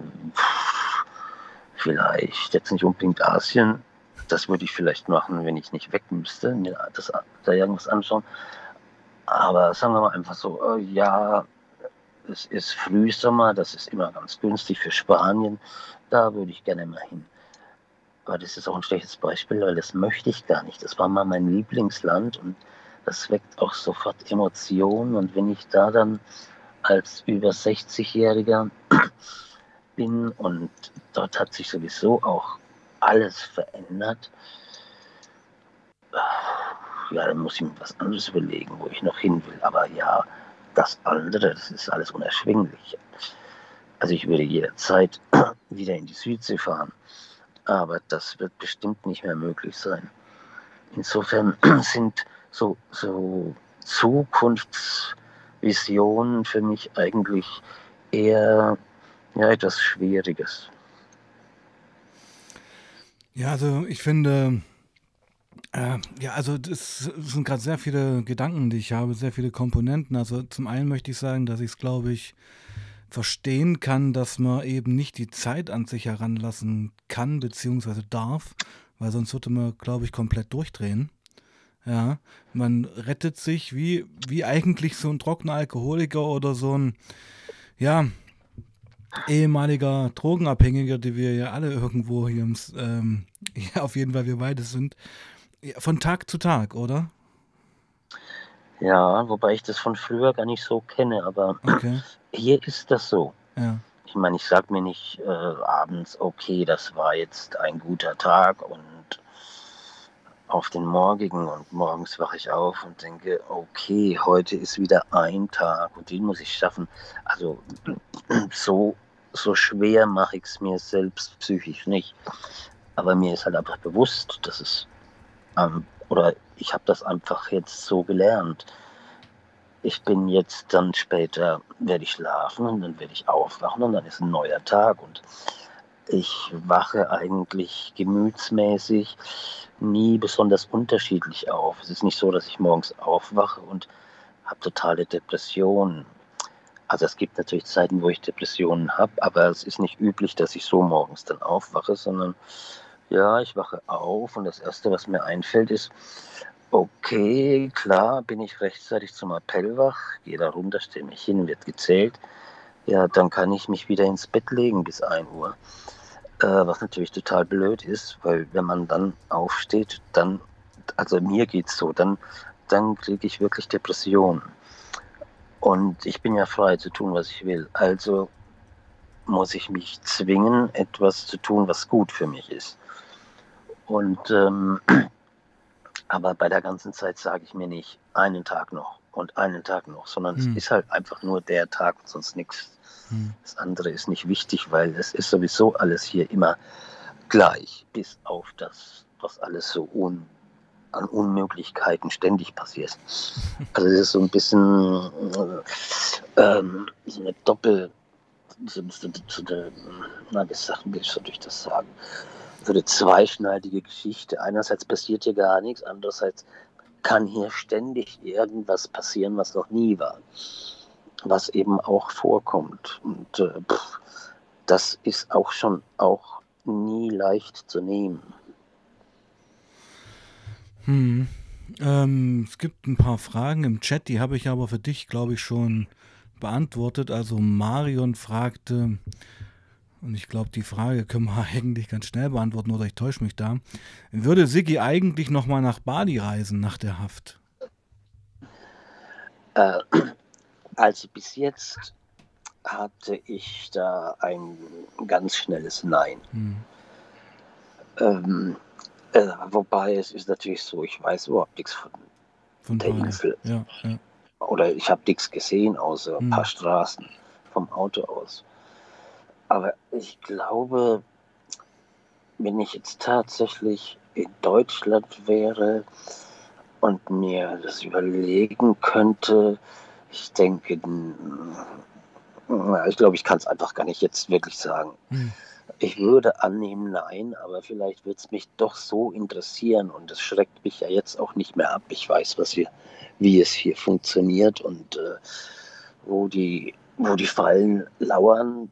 vielleicht jetzt nicht unbedingt Asien, das würde ich vielleicht machen, wenn ich nicht weg müsste, mir das, da irgendwas anschauen. Aber sagen wir mal einfach so, äh, ja, es ist Frühsommer, das ist immer ganz günstig für Spanien, da würde ich gerne mal hin. Aber das ist auch ein schlechtes Beispiel, weil das möchte ich gar nicht. Das war mal mein Lieblingsland und das weckt auch sofort Emotionen. Und wenn ich da dann als über 60-Jähriger bin und dort hat sich sowieso auch alles verändert. Ja, dann muss ich mir was anderes überlegen, wo ich noch hin will. Aber ja, das andere, das ist alles unerschwinglich. Also ich würde jederzeit wieder in die Südsee fahren, aber das wird bestimmt nicht mehr möglich sein. Insofern sind so, so Zukunftsvisionen für mich eigentlich eher ja, etwas Schwieriges. Ja, also ich finde, äh, ja, also das sind gerade sehr viele Gedanken, die ich habe, sehr viele Komponenten. Also zum einen möchte ich sagen, dass ich es, glaube ich, verstehen kann, dass man eben nicht die Zeit an sich heranlassen kann, beziehungsweise darf, weil sonst würde man, glaube ich, komplett durchdrehen. Ja, man rettet sich wie, wie eigentlich so ein trockener Alkoholiker oder so ein, ja, ehemaliger Drogenabhängiger, die wir ja alle irgendwo hier, ähm, ja, auf jeden Fall wir beide sind, von Tag zu Tag, oder? Ja, wobei ich das von früher gar nicht so kenne, aber okay. hier ist das so. Ja. Ich meine, ich sage mir nicht äh, abends, okay, das war jetzt ein guter Tag und auf den morgigen und morgens wache ich auf und denke, okay, heute ist wieder ein Tag und den muss ich schaffen. Also so, so schwer mache ich es mir selbst psychisch nicht. Aber mir ist halt einfach bewusst, dass es, ähm, oder ich habe das einfach jetzt so gelernt. Ich bin jetzt dann später, werde ich schlafen und dann werde ich aufwachen und dann ist ein neuer Tag und ich wache eigentlich gemütsmäßig nie besonders unterschiedlich auf. Es ist nicht so, dass ich morgens aufwache und habe totale Depressionen. Also es gibt natürlich Zeiten, wo ich Depressionen habe, aber es ist nicht üblich, dass ich so morgens dann aufwache, sondern ja, ich wache auf und das Erste, was mir einfällt, ist, okay, klar, bin ich rechtzeitig zum Appell wach, gehe da runter, stelle mich hin, wird gezählt. Ja, dann kann ich mich wieder ins Bett legen bis 1 Uhr. Äh, was natürlich total blöd ist, weil wenn man dann aufsteht, dann, also mir geht's so, dann, dann kriege ich wirklich Depressionen. Und ich bin ja frei zu tun, was ich will. Also muss ich mich zwingen, etwas zu tun, was gut für mich ist. Und ähm, aber bei der ganzen Zeit sage ich mir nicht einen Tag noch und einen Tag noch, sondern hm. es ist halt einfach nur der Tag und sonst nichts. Das andere ist nicht wichtig, weil es ist sowieso alles hier immer gleich, bis auf das, was alles so un, an Unmöglichkeiten ständig passiert. Also es ist so ein bisschen äh, ähm, so eine Doppel, so, so, so na, wie Sachen will ich so durch das sagen, so eine zweischneidige Geschichte. Einerseits passiert hier gar nichts, andererseits kann hier ständig irgendwas passieren, was noch nie war, was eben auch vorkommt. Und äh, pff, das ist auch schon auch nie leicht zu nehmen. Hm. Ähm, es gibt ein paar Fragen im Chat, die habe ich aber für dich, glaube ich, schon beantwortet. Also Marion fragte, und ich glaube, die Frage können wir eigentlich ganz schnell beantworten, oder ich täusche mich da. Würde Siggi eigentlich nochmal nach Bali reisen nach der Haft? Äh, also bis jetzt hatte ich da ein ganz schnelles Nein. Hm. Ähm, äh, wobei es ist natürlich so, ich weiß überhaupt nichts von, von der. Insel. Ja, ja. Oder ich habe nichts gesehen, außer hm. ein paar Straßen vom Auto aus. Aber ich glaube, wenn ich jetzt tatsächlich in Deutschland wäre und mir das überlegen könnte, ich denke, ich glaube, ich kann es einfach gar nicht jetzt wirklich sagen. Hm. Ich würde annehmen, nein, aber vielleicht wird es mich doch so interessieren und es schreckt mich ja jetzt auch nicht mehr ab. Ich weiß, was hier, wie es hier funktioniert und äh, wo, die, wo die Fallen lauern.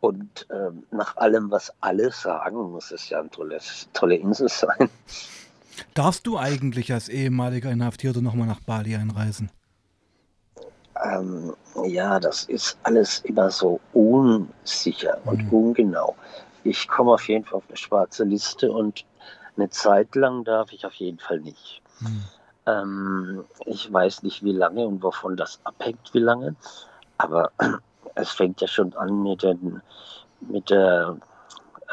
Und ähm, nach allem, was alle sagen, muss es ja eine tolle, tolle Insel sein. Darfst du eigentlich als ehemaliger Inhaftierter nochmal nach Bali einreisen? Ähm, ja, das ist alles immer so unsicher und mhm. ungenau. Ich komme auf jeden Fall auf eine schwarze Liste und eine Zeit lang darf ich auf jeden Fall nicht. Mhm. Ähm, ich weiß nicht, wie lange und wovon das abhängt, wie lange. Aber es fängt ja schon an mit, den, mit der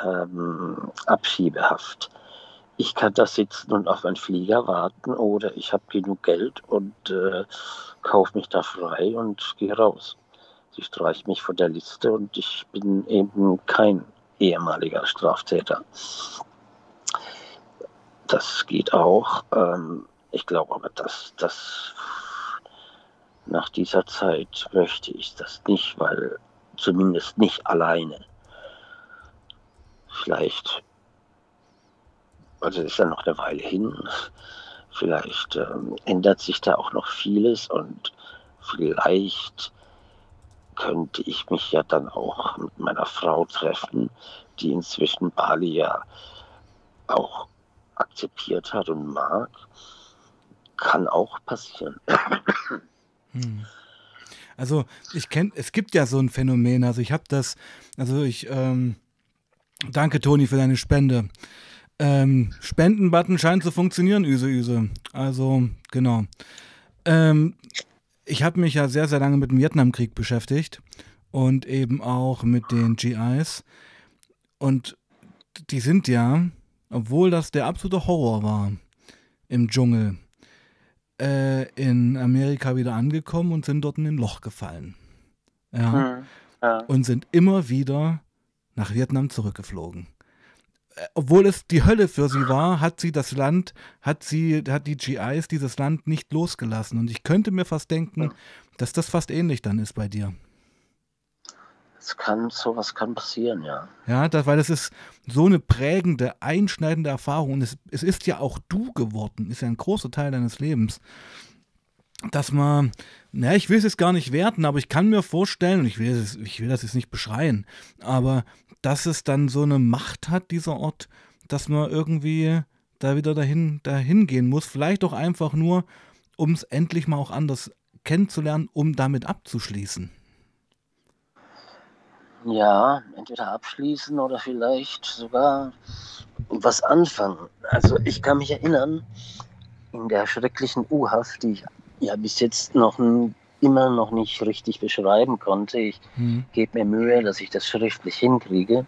ähm, Abschiebehaft ich kann da sitzen und auf einen Flieger warten oder ich habe genug Geld und äh, kaufe mich da frei und gehe raus. Sie streicht mich von der Liste und ich bin eben kein ehemaliger Straftäter. Das geht auch. Ähm, ich glaube aber, dass das nach dieser Zeit möchte ich das nicht, weil zumindest nicht alleine. Vielleicht also ist ja noch eine Weile hin. Vielleicht ähm, ändert sich da auch noch vieles und vielleicht könnte ich mich ja dann auch mit meiner Frau treffen, die inzwischen Bali ja auch akzeptiert hat und mag. Kann auch passieren. Hm. Also ich kenne, es gibt ja so ein Phänomen, also ich habe das, also ich, ähm, danke Toni für deine Spende. Ähm, Spendenbutton scheint zu funktionieren, Üse Üse. Also, genau. Ähm, ich habe mich ja sehr, sehr lange mit dem Vietnamkrieg beschäftigt und eben auch mit den GIs. Und die sind ja, obwohl das der absolute Horror war im Dschungel, äh, in Amerika wieder angekommen und sind dort in ein Loch gefallen. Ja. Hm, ja. Und sind immer wieder nach Vietnam zurückgeflogen obwohl es die Hölle für sie war, hat sie das Land, hat sie, hat die GIs dieses Land nicht losgelassen. Und ich könnte mir fast denken, dass das fast ähnlich dann ist bei dir. Es kann, sowas kann passieren, ja. Ja, das, weil das ist so eine prägende, einschneidende Erfahrung. Und es, es ist ja auch du geworden, ist ja ein großer Teil deines Lebens. Dass man, naja, ich will es jetzt gar nicht werten, aber ich kann mir vorstellen, und ich will, es, ich will das jetzt nicht beschreien, aber dass es dann so eine Macht hat, dieser Ort, dass man irgendwie da wieder dahin, dahin gehen muss. Vielleicht auch einfach nur, um es endlich mal auch anders kennenzulernen, um damit abzuschließen. Ja, entweder abschließen oder vielleicht sogar was anfangen. Also ich kann mich erinnern, in der schrecklichen U-Haft, die ich ja bis jetzt noch immer noch nicht richtig beschreiben konnte. Ich mhm. gebe mir Mühe, dass ich das schriftlich hinkriege.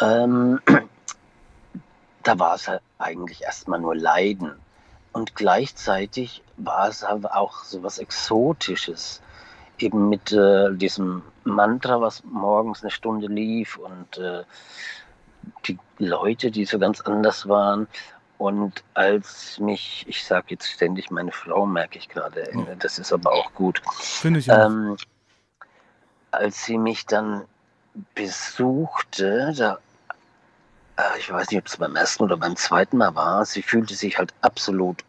Ähm, da war es halt eigentlich erstmal nur Leiden. Und gleichzeitig war es aber auch so was Exotisches. Eben mit äh, diesem Mantra, was morgens eine Stunde lief und äh, die Leute, die so ganz anders waren. Und als mich, ich sage jetzt ständig meine Frau, merke ich gerade, das ist aber auch gut. Finde ich auch. Ähm, als sie mich dann besuchte, da, äh, ich weiß nicht, ob es beim ersten oder beim zweiten Mal war, sie fühlte sich halt absolut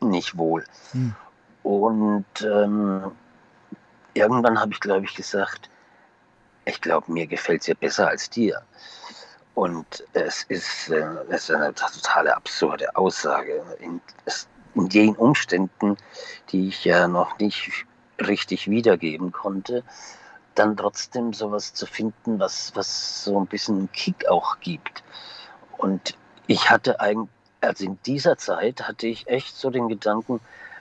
nicht wohl. Hm. Und ähm, irgendwann habe ich, glaube ich, gesagt, ich glaube, mir gefällt es ja besser als dir. Und es ist, äh, es ist eine totale absurde Aussage. In, es, in den Umständen, die ich ja noch nicht richtig wiedergeben konnte, dann trotzdem sowas zu finden, was, was so ein bisschen Kick auch gibt. Und ich hatte eigentlich, also in dieser Zeit hatte ich echt so den Gedanken,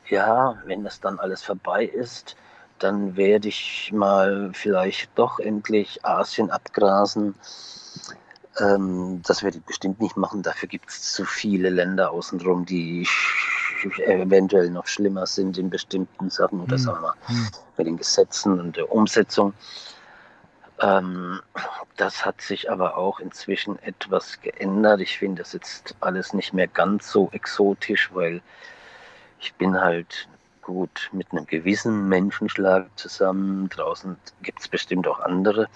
ja, wenn das dann alles vorbei ist, dann werde ich mal vielleicht doch endlich Asien abgrasen. Ähm, das werde ich bestimmt nicht machen. Dafür gibt es zu viele Länder außenrum, die eventuell noch schlimmer sind in bestimmten Sachen oder hm. sagen wir mal hm. mit den Gesetzen und der Umsetzung. Ähm, das hat sich aber auch inzwischen etwas geändert. Ich finde das jetzt alles nicht mehr ganz so exotisch, weil ich bin halt gut mit einem gewissen Menschenschlag zusammen. Draußen gibt es bestimmt auch andere.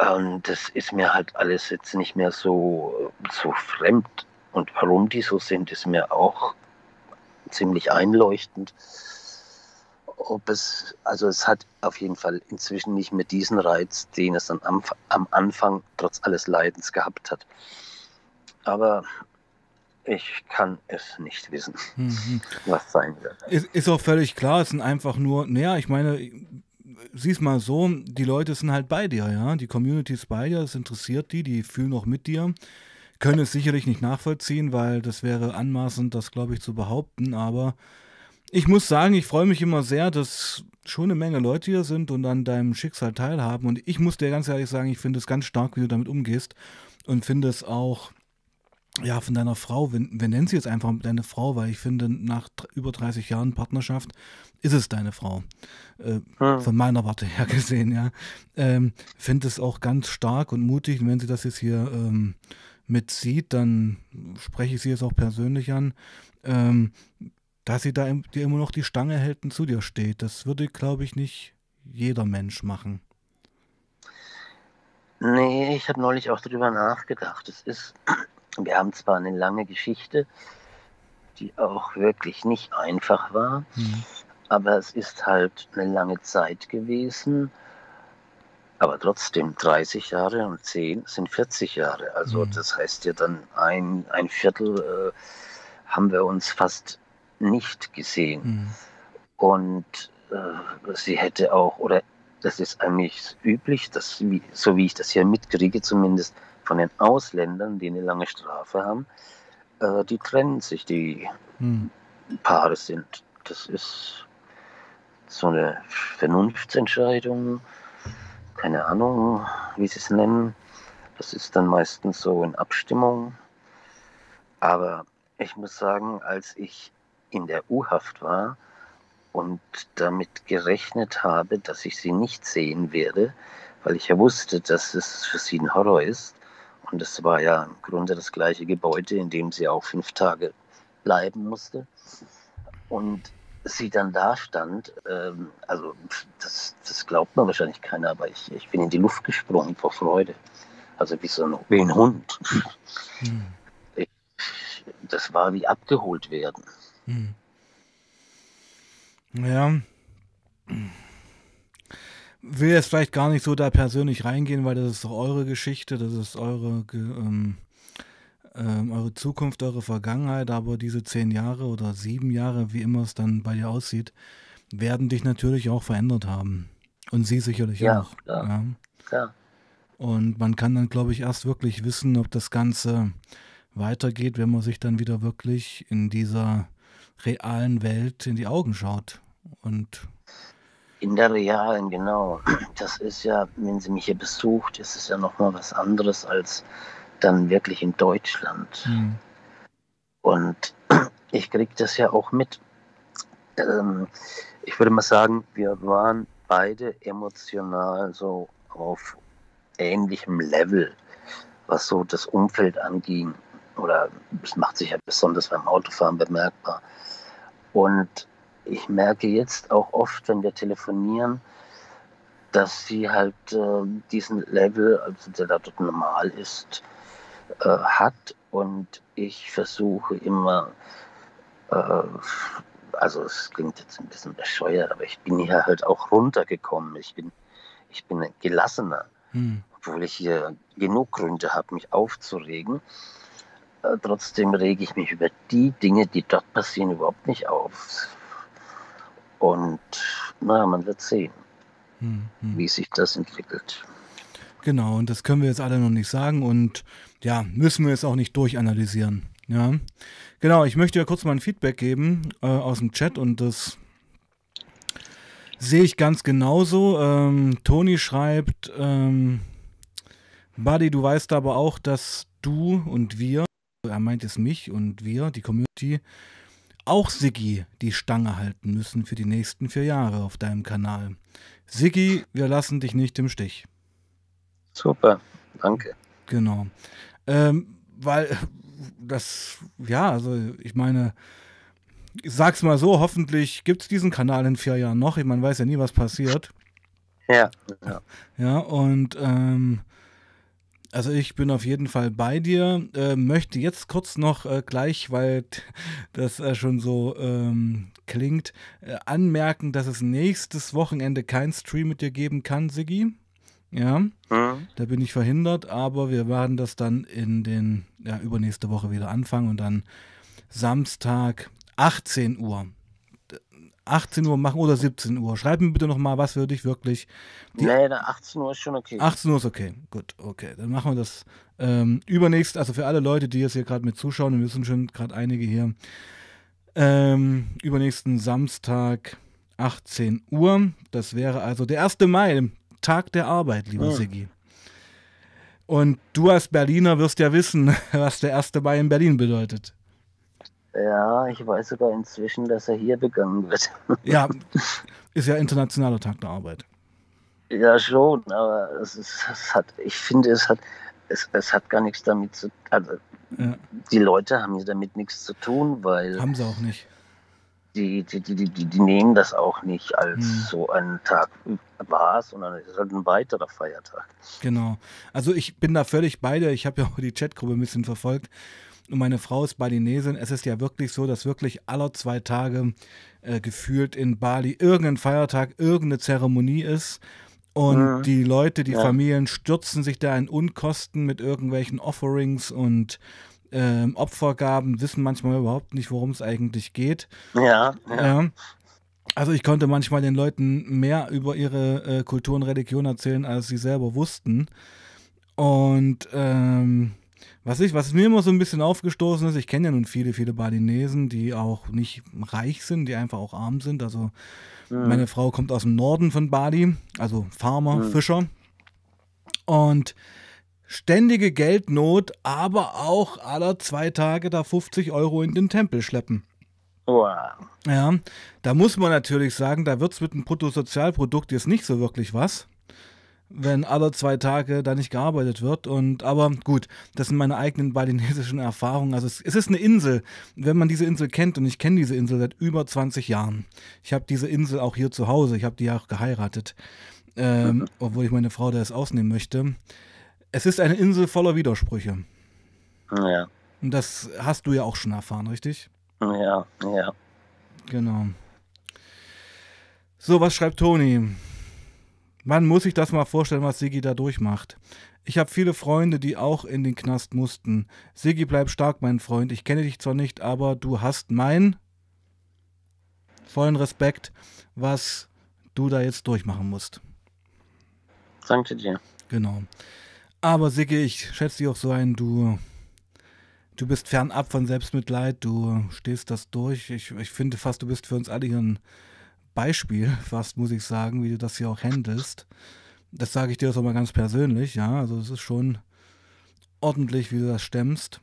Und das ist mir halt alles jetzt nicht mehr so, so fremd. Und warum die so sind, ist mir auch ziemlich einleuchtend. Ob es, also es hat auf jeden Fall inzwischen nicht mehr diesen Reiz, den es dann am, am Anfang trotz alles Leidens gehabt hat. Aber ich kann es nicht wissen, mhm. was sein wird. Ist, ist, auch völlig klar, es sind einfach nur, naja, ich meine, sieh's mal so, die Leute sind halt bei dir, ja. Die Community ist bei dir, es interessiert die, die fühlen auch mit dir können es sicherlich nicht nachvollziehen, weil das wäre anmaßend, das glaube ich zu behaupten. Aber ich muss sagen, ich freue mich immer sehr, dass schon eine Menge Leute hier sind und an deinem Schicksal teilhaben. Und ich muss dir ganz ehrlich sagen, ich finde es ganz stark, wie du damit umgehst und finde es auch ja, von deiner Frau, wir, wir nennen sie jetzt einfach deine Frau, weil ich finde, nach über 30 Jahren Partnerschaft ist es deine Frau. Äh, hm. Von meiner Warte her gesehen, ja. Ähm, finde es auch ganz stark und mutig, wenn sie das jetzt hier ähm, mitzieht, dann spreche ich sie jetzt auch persönlich an, ähm, dass sie da dir immer noch die Stange hält und zu dir steht. Das würde, glaube ich, nicht jeder Mensch machen. Nee, ich habe neulich auch darüber nachgedacht. Es ist, wir haben zwar eine lange Geschichte, die auch wirklich nicht einfach war, mhm. aber es ist halt eine lange Zeit gewesen aber trotzdem 30 Jahre und 10 sind 40 Jahre. Also mhm. das heißt ja dann ein, ein Viertel äh, haben wir uns fast nicht gesehen. Mhm. Und äh, sie hätte auch, oder das ist eigentlich üblich, dass, wie, so wie ich das hier mitkriege, zumindest von den Ausländern, die eine lange Strafe haben, äh, die trennen sich, die mhm. Paare sind. Das ist so eine Vernunftsentscheidung keine Ahnung, wie sie es nennen. Das ist dann meistens so in Abstimmung. Aber ich muss sagen, als ich in der U-Haft war und damit gerechnet habe, dass ich sie nicht sehen werde, weil ich ja wusste, dass es für sie ein Horror ist. Und es war ja im Grunde das gleiche Gebäude, in dem sie auch fünf Tage bleiben musste. Und sie dann da stand, ähm, also das, das, glaubt man wahrscheinlich keiner, aber ich, ich bin in die Luft gesprungen vor Freude. Also wie so ein, wie ein Hund. Hm. Ich, das war wie abgeholt werden. Hm. Ja. Will jetzt vielleicht gar nicht so da persönlich reingehen, weil das ist doch eure Geschichte, das ist eure ähm, ähm, eure Zukunft, eure Vergangenheit, aber diese zehn Jahre oder sieben Jahre, wie immer es dann bei dir aussieht, werden dich natürlich auch verändert haben. Und sie sicherlich ja, auch. Klar. Ja. klar. Und man kann dann, glaube ich, erst wirklich wissen, ob das Ganze weitergeht, wenn man sich dann wieder wirklich in dieser realen Welt in die Augen schaut. Und in der realen, genau. Das ist ja, wenn sie mich hier besucht, ist es ja nochmal was anderes als dann wirklich in Deutschland. Mhm. Und ich kriege das ja auch mit. Ähm, ich würde mal sagen, wir waren beide emotional so auf ähnlichem Level, was so das Umfeld anging. Oder es macht sich ja besonders beim Autofahren bemerkbar. Und ich merke jetzt auch oft, wenn wir telefonieren, dass sie halt äh, diesen Level, also der da dort normal ist, äh, hat. Und ich versuche immer, äh, also es klingt jetzt ein bisschen bescheuert, aber ich bin hier halt auch runtergekommen. Ich bin, ich bin gelassener, hm. obwohl ich hier genug Gründe habe, mich aufzuregen. Äh, trotzdem rege ich mich über die Dinge, die dort passieren, überhaupt nicht auf. Und naja, man wird sehen, hm, hm. wie sich das entwickelt. Genau, und das können wir jetzt alle noch nicht sagen und ja, müssen wir jetzt auch nicht durchanalysieren. Ja, genau, ich möchte ja kurz mal ein Feedback geben äh, aus dem Chat und das sehe ich ganz genauso. Ähm, Toni schreibt, ähm, Buddy, du weißt aber auch, dass du und wir, er meint es mich und wir, die Community, auch Siggi die Stange halten müssen für die nächsten vier Jahre auf deinem Kanal. Siggi, wir lassen dich nicht im Stich. Super, danke. Genau. Ähm, weil das, ja, also ich meine, ich sag's mal so, hoffentlich gibt es diesen Kanal in vier Jahren noch. Ich Man weiß ja nie, was passiert. Ja. Ja, ja und ähm, also ich bin auf jeden Fall bei dir. Äh, möchte jetzt kurz noch äh, gleich, weil das äh, schon so ähm, klingt, äh, anmerken, dass es nächstes Wochenende kein Stream mit dir geben kann, Siggi. Ja, mhm. da bin ich verhindert, aber wir werden das dann in den, ja, übernächste Woche wieder anfangen und dann Samstag 18 Uhr. 18 Uhr machen oder 17 Uhr. Schreib mir bitte nochmal, was für dich wirklich. Die nee, 18 Uhr ist schon okay. 18 Uhr ist okay. Gut, okay. Dann machen wir das ähm, übernächst, also für alle Leute, die jetzt hier gerade mit zuschauen, wir sind schon gerade einige hier. Ähm, übernächsten Samstag 18 Uhr. Das wäre also der 1. Mai, Tag der Arbeit, lieber ja. Siggi. Und du als Berliner wirst ja wissen, was der 1. Mai in Berlin bedeutet. Ja, ich weiß sogar inzwischen, dass er hier begangen wird. Ja, ist ja internationaler Tag der Arbeit. Ja, schon, aber es, ist, es hat, ich finde, es hat, es, es hat gar nichts damit zu tun. Also, ja. die Leute haben hier damit nichts zu tun, weil. Haben sie auch nicht die, die, die, die, die nehmen das auch nicht als hm. so einen Tag war, sondern es ist halt ein weiterer Feiertag. Genau. Also ich bin da völlig bei dir. Ich habe ja auch die Chatgruppe ein bisschen verfolgt. Und meine Frau ist Balinesin. Es ist ja wirklich so, dass wirklich aller zwei Tage äh, gefühlt in Bali irgendein Feiertag, irgendeine Zeremonie ist. Und mhm. die Leute, die ja. Familien stürzen sich da in Unkosten mit irgendwelchen Offerings und ähm, Opfergaben, wissen manchmal überhaupt nicht, worum es eigentlich geht. Ja, ja. ja. Also ich konnte manchmal den Leuten mehr über ihre äh, Kultur und Religion erzählen, als sie selber wussten. Und ähm, was ich, was mir immer so ein bisschen aufgestoßen ist, ich kenne ja nun viele, viele Balinesen, die auch nicht reich sind, die einfach auch arm sind. Also mhm. meine Frau kommt aus dem Norden von Bali, also Farmer, mhm. Fischer. Und ständige Geldnot, aber auch aller zwei Tage da 50 Euro in den Tempel schleppen. Wow. Ja, da muss man natürlich sagen, da wird es mit dem Bruttosozialprodukt jetzt nicht so wirklich was, wenn alle zwei Tage da nicht gearbeitet wird. Und aber gut, das sind meine eigenen balinesischen Erfahrungen. Also es, es ist eine Insel, wenn man diese Insel kennt, und ich kenne diese Insel seit über 20 Jahren. Ich habe diese Insel auch hier zu Hause, ich habe die ja auch geheiratet, ähm, mhm. obwohl ich meine Frau da jetzt ausnehmen möchte. Es ist eine Insel voller Widersprüche. Ja. Und das hast du ja auch schon erfahren, richtig? Ja, ja. Genau. So, was schreibt Toni? Man muss sich das mal vorstellen, was Sigi da durchmacht. Ich habe viele Freunde, die auch in den Knast mussten. Sigi, bleib stark, mein Freund. Ich kenne dich zwar nicht, aber du hast meinen vollen Respekt, was du da jetzt durchmachen musst. Danke dir. Genau. Aber Sigge, ich schätze dich auch so ein, du, du bist fernab von Selbstmitleid, du stehst das durch. Ich, ich finde fast, du bist für uns alle hier ein Beispiel, fast muss ich sagen, wie du das hier auch handelst. Das sage ich dir auch mal ganz persönlich, ja. Also es ist schon ordentlich, wie du das stemmst.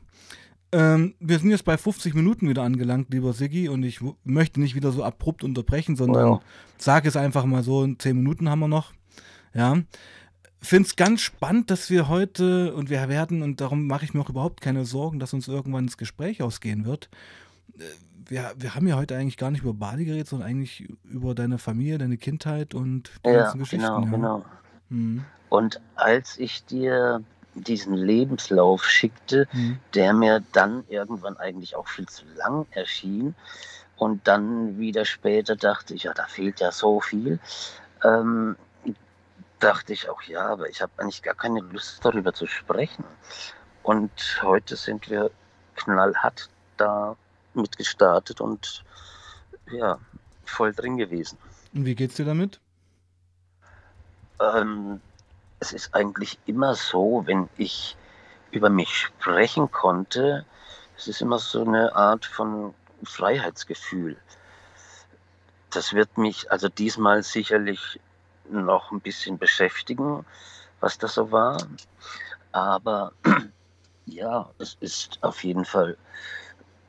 Ähm, wir sind jetzt bei 50 Minuten wieder angelangt, lieber Siggi, und ich möchte nicht wieder so abrupt unterbrechen, sondern wow. sage es einfach mal so, 10 Minuten haben wir noch. Ja. Finde es ganz spannend, dass wir heute, und wir werden, und darum mache ich mir auch überhaupt keine Sorgen, dass uns irgendwann das Gespräch ausgehen wird. Äh, wir, wir haben ja heute eigentlich gar nicht über Bali geredet, sondern eigentlich über deine Familie, deine Kindheit und die ja, ganzen Geschichten. Genau, ja. genau. Mhm. Und als ich dir diesen Lebenslauf schickte, mhm. der mir dann irgendwann eigentlich auch viel zu lang erschien. Und dann wieder später dachte ich, ja, da fehlt ja so viel. Ähm, dachte ich auch, ja, aber ich habe eigentlich gar keine Lust darüber zu sprechen. Und heute sind wir knallhart da mitgestartet und ja, voll drin gewesen. Und wie geht's dir damit? Ähm, es ist eigentlich immer so, wenn ich über mich sprechen konnte, es ist immer so eine Art von Freiheitsgefühl. Das wird mich also diesmal sicherlich noch ein bisschen beschäftigen, was das so war. Aber ja, es ist auf jeden Fall,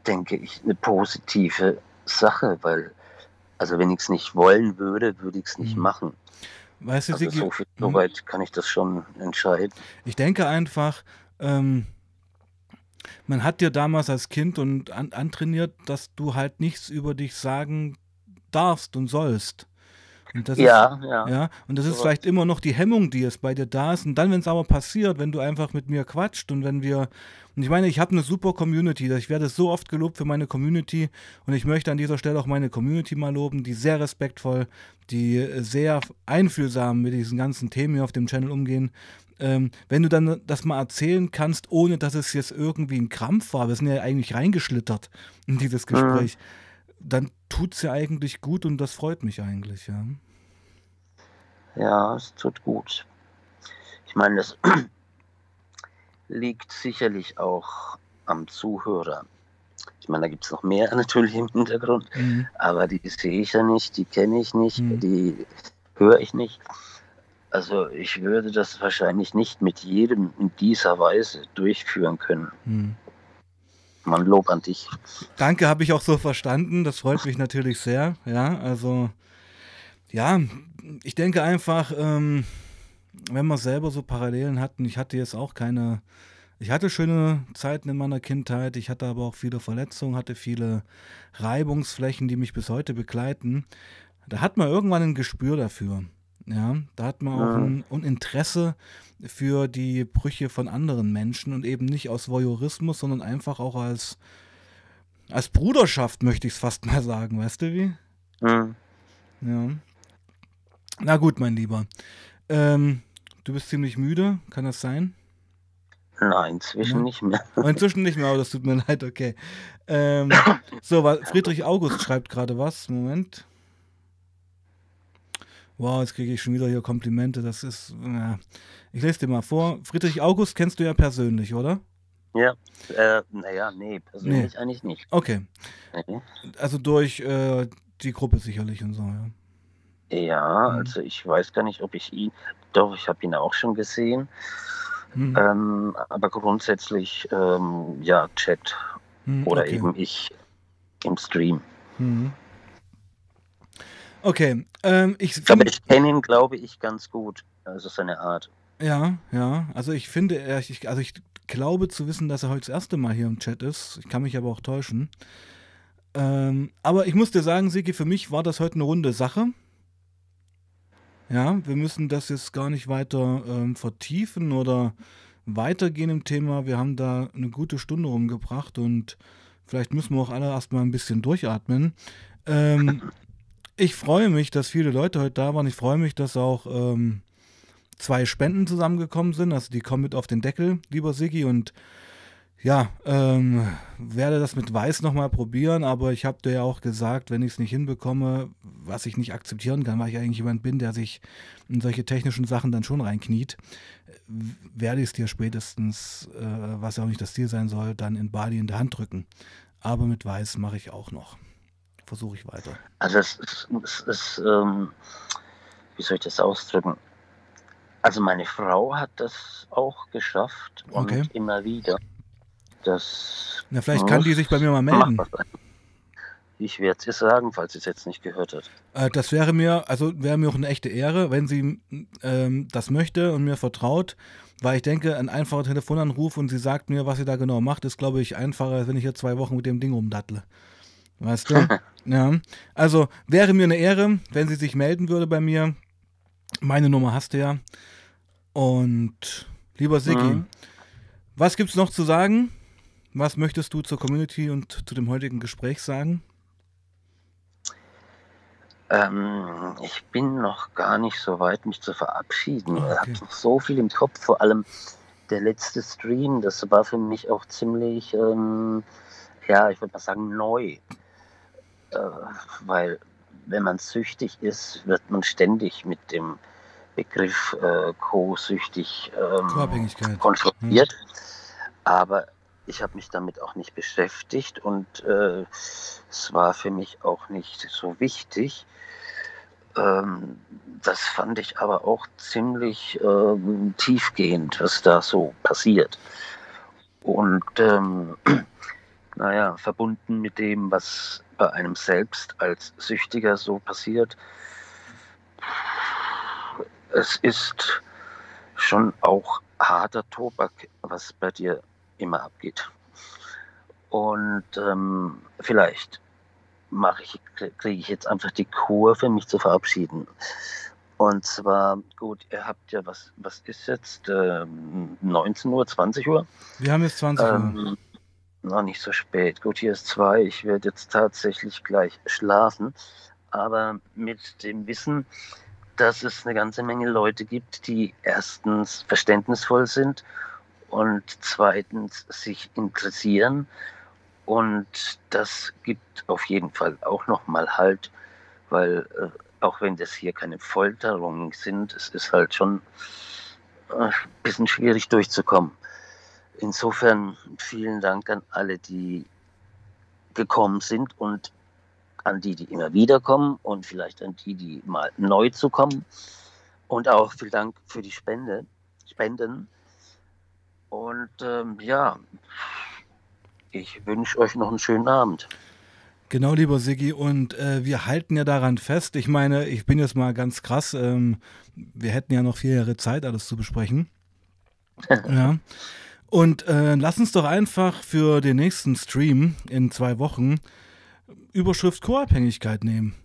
denke ich, eine positive Sache, weil, also wenn ich es nicht wollen würde, würde ich es nicht mhm. machen. Weißt du, also so viel, hm? soweit kann ich das schon entscheiden. Ich denke einfach, ähm, man hat dir damals als Kind und an, antrainiert, dass du halt nichts über dich sagen darfst und sollst. Und das ja, ist, ja. ja. Und das so ist vielleicht immer noch die Hemmung, die jetzt bei dir da ist. Und dann, wenn es aber passiert, wenn du einfach mit mir quatscht und wenn wir. Und ich meine, ich habe eine super Community. Ich werde so oft gelobt für meine Community. Und ich möchte an dieser Stelle auch meine Community mal loben, die sehr respektvoll, die sehr einfühlsam mit diesen ganzen Themen hier auf dem Channel umgehen. Ähm, wenn du dann das mal erzählen kannst, ohne dass es jetzt irgendwie ein Krampf war, wir sind ja eigentlich reingeschlittert in dieses mhm. Gespräch. Mhm dann tut es ja eigentlich gut und das freut mich eigentlich, ja. Ja, es tut gut. Ich meine, das liegt sicherlich auch am Zuhörer. Ich meine, da gibt es noch mehr natürlich im Hintergrund, mhm. aber die sehe ich ja nicht, die kenne ich nicht, mhm. die höre ich nicht. Also ich würde das wahrscheinlich nicht mit jedem in dieser Weise durchführen können. Mhm. Man Lob an dich. Danke, habe ich auch so verstanden. Das freut mich natürlich sehr. Ja, also ja, ich denke einfach, ähm, wenn wir selber so Parallelen hatten, ich hatte jetzt auch keine, ich hatte schöne Zeiten in meiner Kindheit, ich hatte aber auch viele Verletzungen, hatte viele Reibungsflächen, die mich bis heute begleiten. Da hat man irgendwann ein Gespür dafür. Ja, da hat man auch ein, ein, Interesse für die Brüche von anderen Menschen und eben nicht aus Voyeurismus, sondern einfach auch als, als Bruderschaft, möchte ich es fast mal sagen, weißt du wie? Mhm. Ja. Na gut, mein Lieber. Ähm, du bist ziemlich müde, kann das sein? Nein, inzwischen ja. nicht mehr. Oh, inzwischen nicht mehr, aber das tut mir leid, okay. Ähm, so, Friedrich August schreibt gerade was. Moment. Wow, jetzt kriege ich schon wieder hier Komplimente. Das ist. Ja. Ich lese dir mal vor. Friedrich August kennst du ja persönlich, oder? Ja, äh, naja, nee, persönlich nee. eigentlich nicht. Okay. Nee. Also durch äh, die Gruppe sicherlich und so, ja. Ja, mhm. also ich weiß gar nicht, ob ich ihn. Doch, ich habe ihn auch schon gesehen. Mhm. Ähm, aber grundsätzlich, ähm, ja, Chat mhm, oder okay. eben ich im Stream. Okay, ähm, ich. Aber ich kenne ihn, glaube ich, ganz gut. Also seine Art. Ja, ja. Also ich finde, ich, also ich glaube zu wissen, dass er heute das erste Mal hier im Chat ist. Ich kann mich aber auch täuschen. Ähm, aber ich muss dir sagen, Sigi, für mich war das heute eine runde Sache. Ja, wir müssen das jetzt gar nicht weiter ähm, vertiefen oder weitergehen im Thema. Wir haben da eine gute Stunde rumgebracht und vielleicht müssen wir auch alle erstmal ein bisschen durchatmen. Ähm, ich freue mich, dass viele Leute heute da waren. Ich freue mich, dass auch ähm, zwei Spenden zusammengekommen sind. Also die kommen mit auf den Deckel, lieber Sigi. Und ja, ähm, werde das mit Weiß nochmal probieren. Aber ich habe dir ja auch gesagt, wenn ich es nicht hinbekomme, was ich nicht akzeptieren kann, weil ich eigentlich jemand bin, der sich in solche technischen Sachen dann schon reinkniet, werde ich es dir spätestens, äh, was ja auch nicht das Ziel sein soll, dann in Bali in der Hand drücken. Aber mit Weiß mache ich auch noch versuche ich weiter. Also es ist, es ist ähm, wie soll ich das ausdrücken? Also meine Frau hat das auch geschafft und Okay. immer wieder. Das Na, vielleicht kann die sich bei mir mal melden. Ich werde es ihr sagen, falls sie es jetzt nicht gehört hat. Äh, das wäre mir, also wäre mir auch eine echte Ehre, wenn sie ähm, das möchte und mir vertraut, weil ich denke, ein einfacher Telefonanruf und sie sagt mir, was sie da genau macht, ist, glaube ich, einfacher, als wenn ich hier zwei Wochen mit dem Ding rumdattle. Weißt du? ja. Also wäre mir eine Ehre, wenn sie sich melden würde bei mir. Meine Nummer hast du ja. Und lieber Sigi, Mhm. was gibt's noch zu sagen? Was möchtest du zur Community und zu dem heutigen Gespräch sagen? Ähm, ich bin noch gar nicht so weit, mich zu verabschieden. Ich Okay. habe noch so viel im Kopf, vor allem der letzte Stream, das war für mich auch ziemlich, ähm, ja, ich würde mal sagen, neu. Äh, weil wenn man süchtig ist, wird man ständig mit dem Begriff äh, co-süchtig ähm, konfrontiert. Aber ich habe mich damit auch nicht beschäftigt und äh, es war für mich auch nicht so wichtig. Ähm, das fand ich aber auch ziemlich ähm, tiefgehend, was da so passiert. Und ähm, naja, verbunden mit dem, was bei einem selbst als Süchtiger so passiert, es ist schon auch harter Tobak, was bei dir immer abgeht. Und ähm, vielleicht mache ich, kriege ich jetzt einfach die Kur für mich zu verabschieden. Und zwar, gut, ihr habt ja, was, was ist jetzt? Ähm, 19 Uhr, 20 Uhr? Wir haben jetzt 20 Uhr. Ähm, noch nicht so spät. Gut, hier ist zwei. Ich werde jetzt tatsächlich gleich schlafen. Aber mit dem Wissen, dass es eine ganze Menge Leute gibt, die erstens verständnisvoll sind und zweitens sich interessieren. Und das gibt auf jeden Fall auch nochmal Halt, weil äh, auch wenn das hier keine Folterungen sind, es ist halt schon äh, ein bisschen schwierig durchzukommen. Insofern vielen Dank an alle, die gekommen sind und an die, die immer wieder kommen und vielleicht an die, die mal neu zu kommen. Und auch vielen Dank für die Spende, Spenden. Und ähm, ja, ich wünsche euch noch einen schönen Abend. Genau, lieber Siggi. Und äh, wir halten ja daran fest. Ich meine, ich bin jetzt mal ganz krass. Ähm, wir hätten ja noch vier Jahre Zeit, alles zu besprechen. ja. Und äh, lass uns doch einfach für den nächsten Stream in zwei Wochen Überschrift Co-Abhängigkeit nehmen.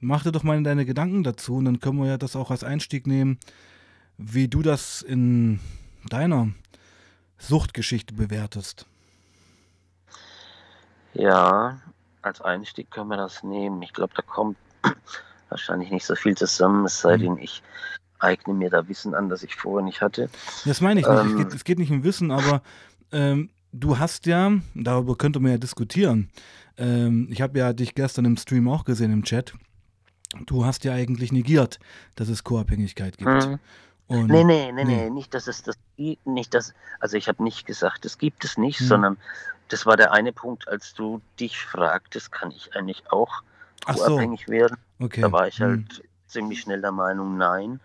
Mach dir doch mal deine Gedanken dazu und dann können wir ja das auch als Einstieg nehmen, wie du das in deiner Suchtgeschichte bewertest. Ja, als Einstieg können wir das nehmen. Ich glaube, da kommt wahrscheinlich nicht so viel zusammen, es sei Mhm. denn, ich eigne mir da Wissen an, das ich vorher nicht hatte. Das meine ich nicht. es, Ähm. geht, es geht nicht um Wissen, aber ähm, du hast ja, darüber könnte man ja diskutieren. Ähm, ich habe ja dich gestern im Stream auch gesehen im Chat. Du hast ja eigentlich negiert, dass es Co-Abhängigkeit gibt. Mhm. Und Nee, nee, nee, Nee. nicht, dass es das gibt, nicht, dass, also ich habe nicht gesagt, es gibt es nicht, Hm. sondern das war der eine Punkt, als du dich fragtest, kann ich eigentlich auch Ach so, werden? okay. Da war ich halt ziemlich schnell der Meinung, nein,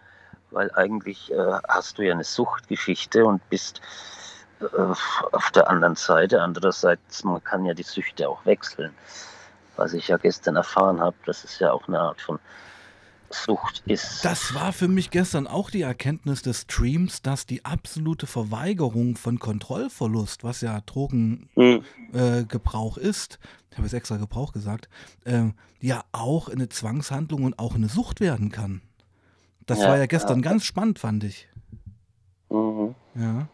weil eigentlich äh, hast du ja eine Suchtgeschichte und bist äh, auf der anderen Seite. Andererseits, man kann ja die Süchte auch wechseln. Was ich ja gestern erfahren habe, dass es ja auch eine Art von Sucht ist. Das war für mich gestern auch die Erkenntnis des Streams, dass die absolute Verweigerung von Kontrollverlust, was ja Drogengebrauch Hm. äh, ist, ich habe jetzt extra Gebrauch gesagt, ähm, ja auch eine Zwangshandlung und auch eine Sucht werden kann. Das Ja, war ja gestern ja. ganz spannend, fand ich. Mhm. Ja.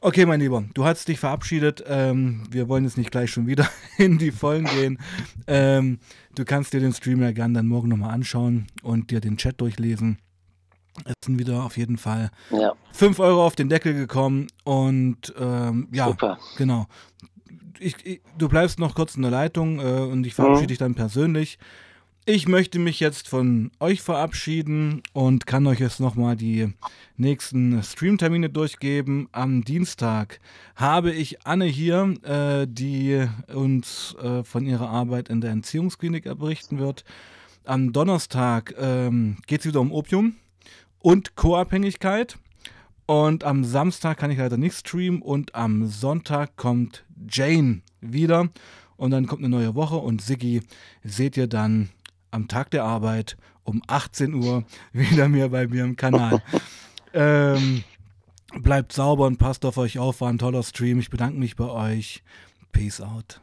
Okay, mein Lieber, du hast dich verabschiedet. Ähm, wir wollen jetzt nicht gleich schon wieder in die Vollen gehen. Ähm, du kannst dir den Stream ja gern dann morgen nochmal anschauen und dir den Chat durchlesen. Es sind wieder auf jeden Fall Ja, 5 Euro auf den Deckel gekommen und ähm, ja, super. genau. Ich, ich, du bleibst noch kurz in der Leitung äh, und ich verabschiede Mhm. dich dann persönlich. Ich möchte mich jetzt von euch verabschieden und kann euch jetzt nochmal die nächsten Streamtermine durchgeben. Am Dienstag habe ich Anne hier, äh, die uns äh, von ihrer Arbeit in der Entziehungsklinik berichten wird. Am Donnerstag ähm, geht es wieder um Opium. und Co-Abhängigkeit. Und am Samstag kann ich leider nicht streamen und am Sonntag kommt Jane wieder und dann kommt eine neue Woche und Siggi seht ihr dann am Tag der Arbeit um 18 Uhr wieder mehr bei mir im Kanal. ähm, bleibt sauber und passt auf euch auf, war ein toller Stream. Ich bedanke mich bei euch. Peace out.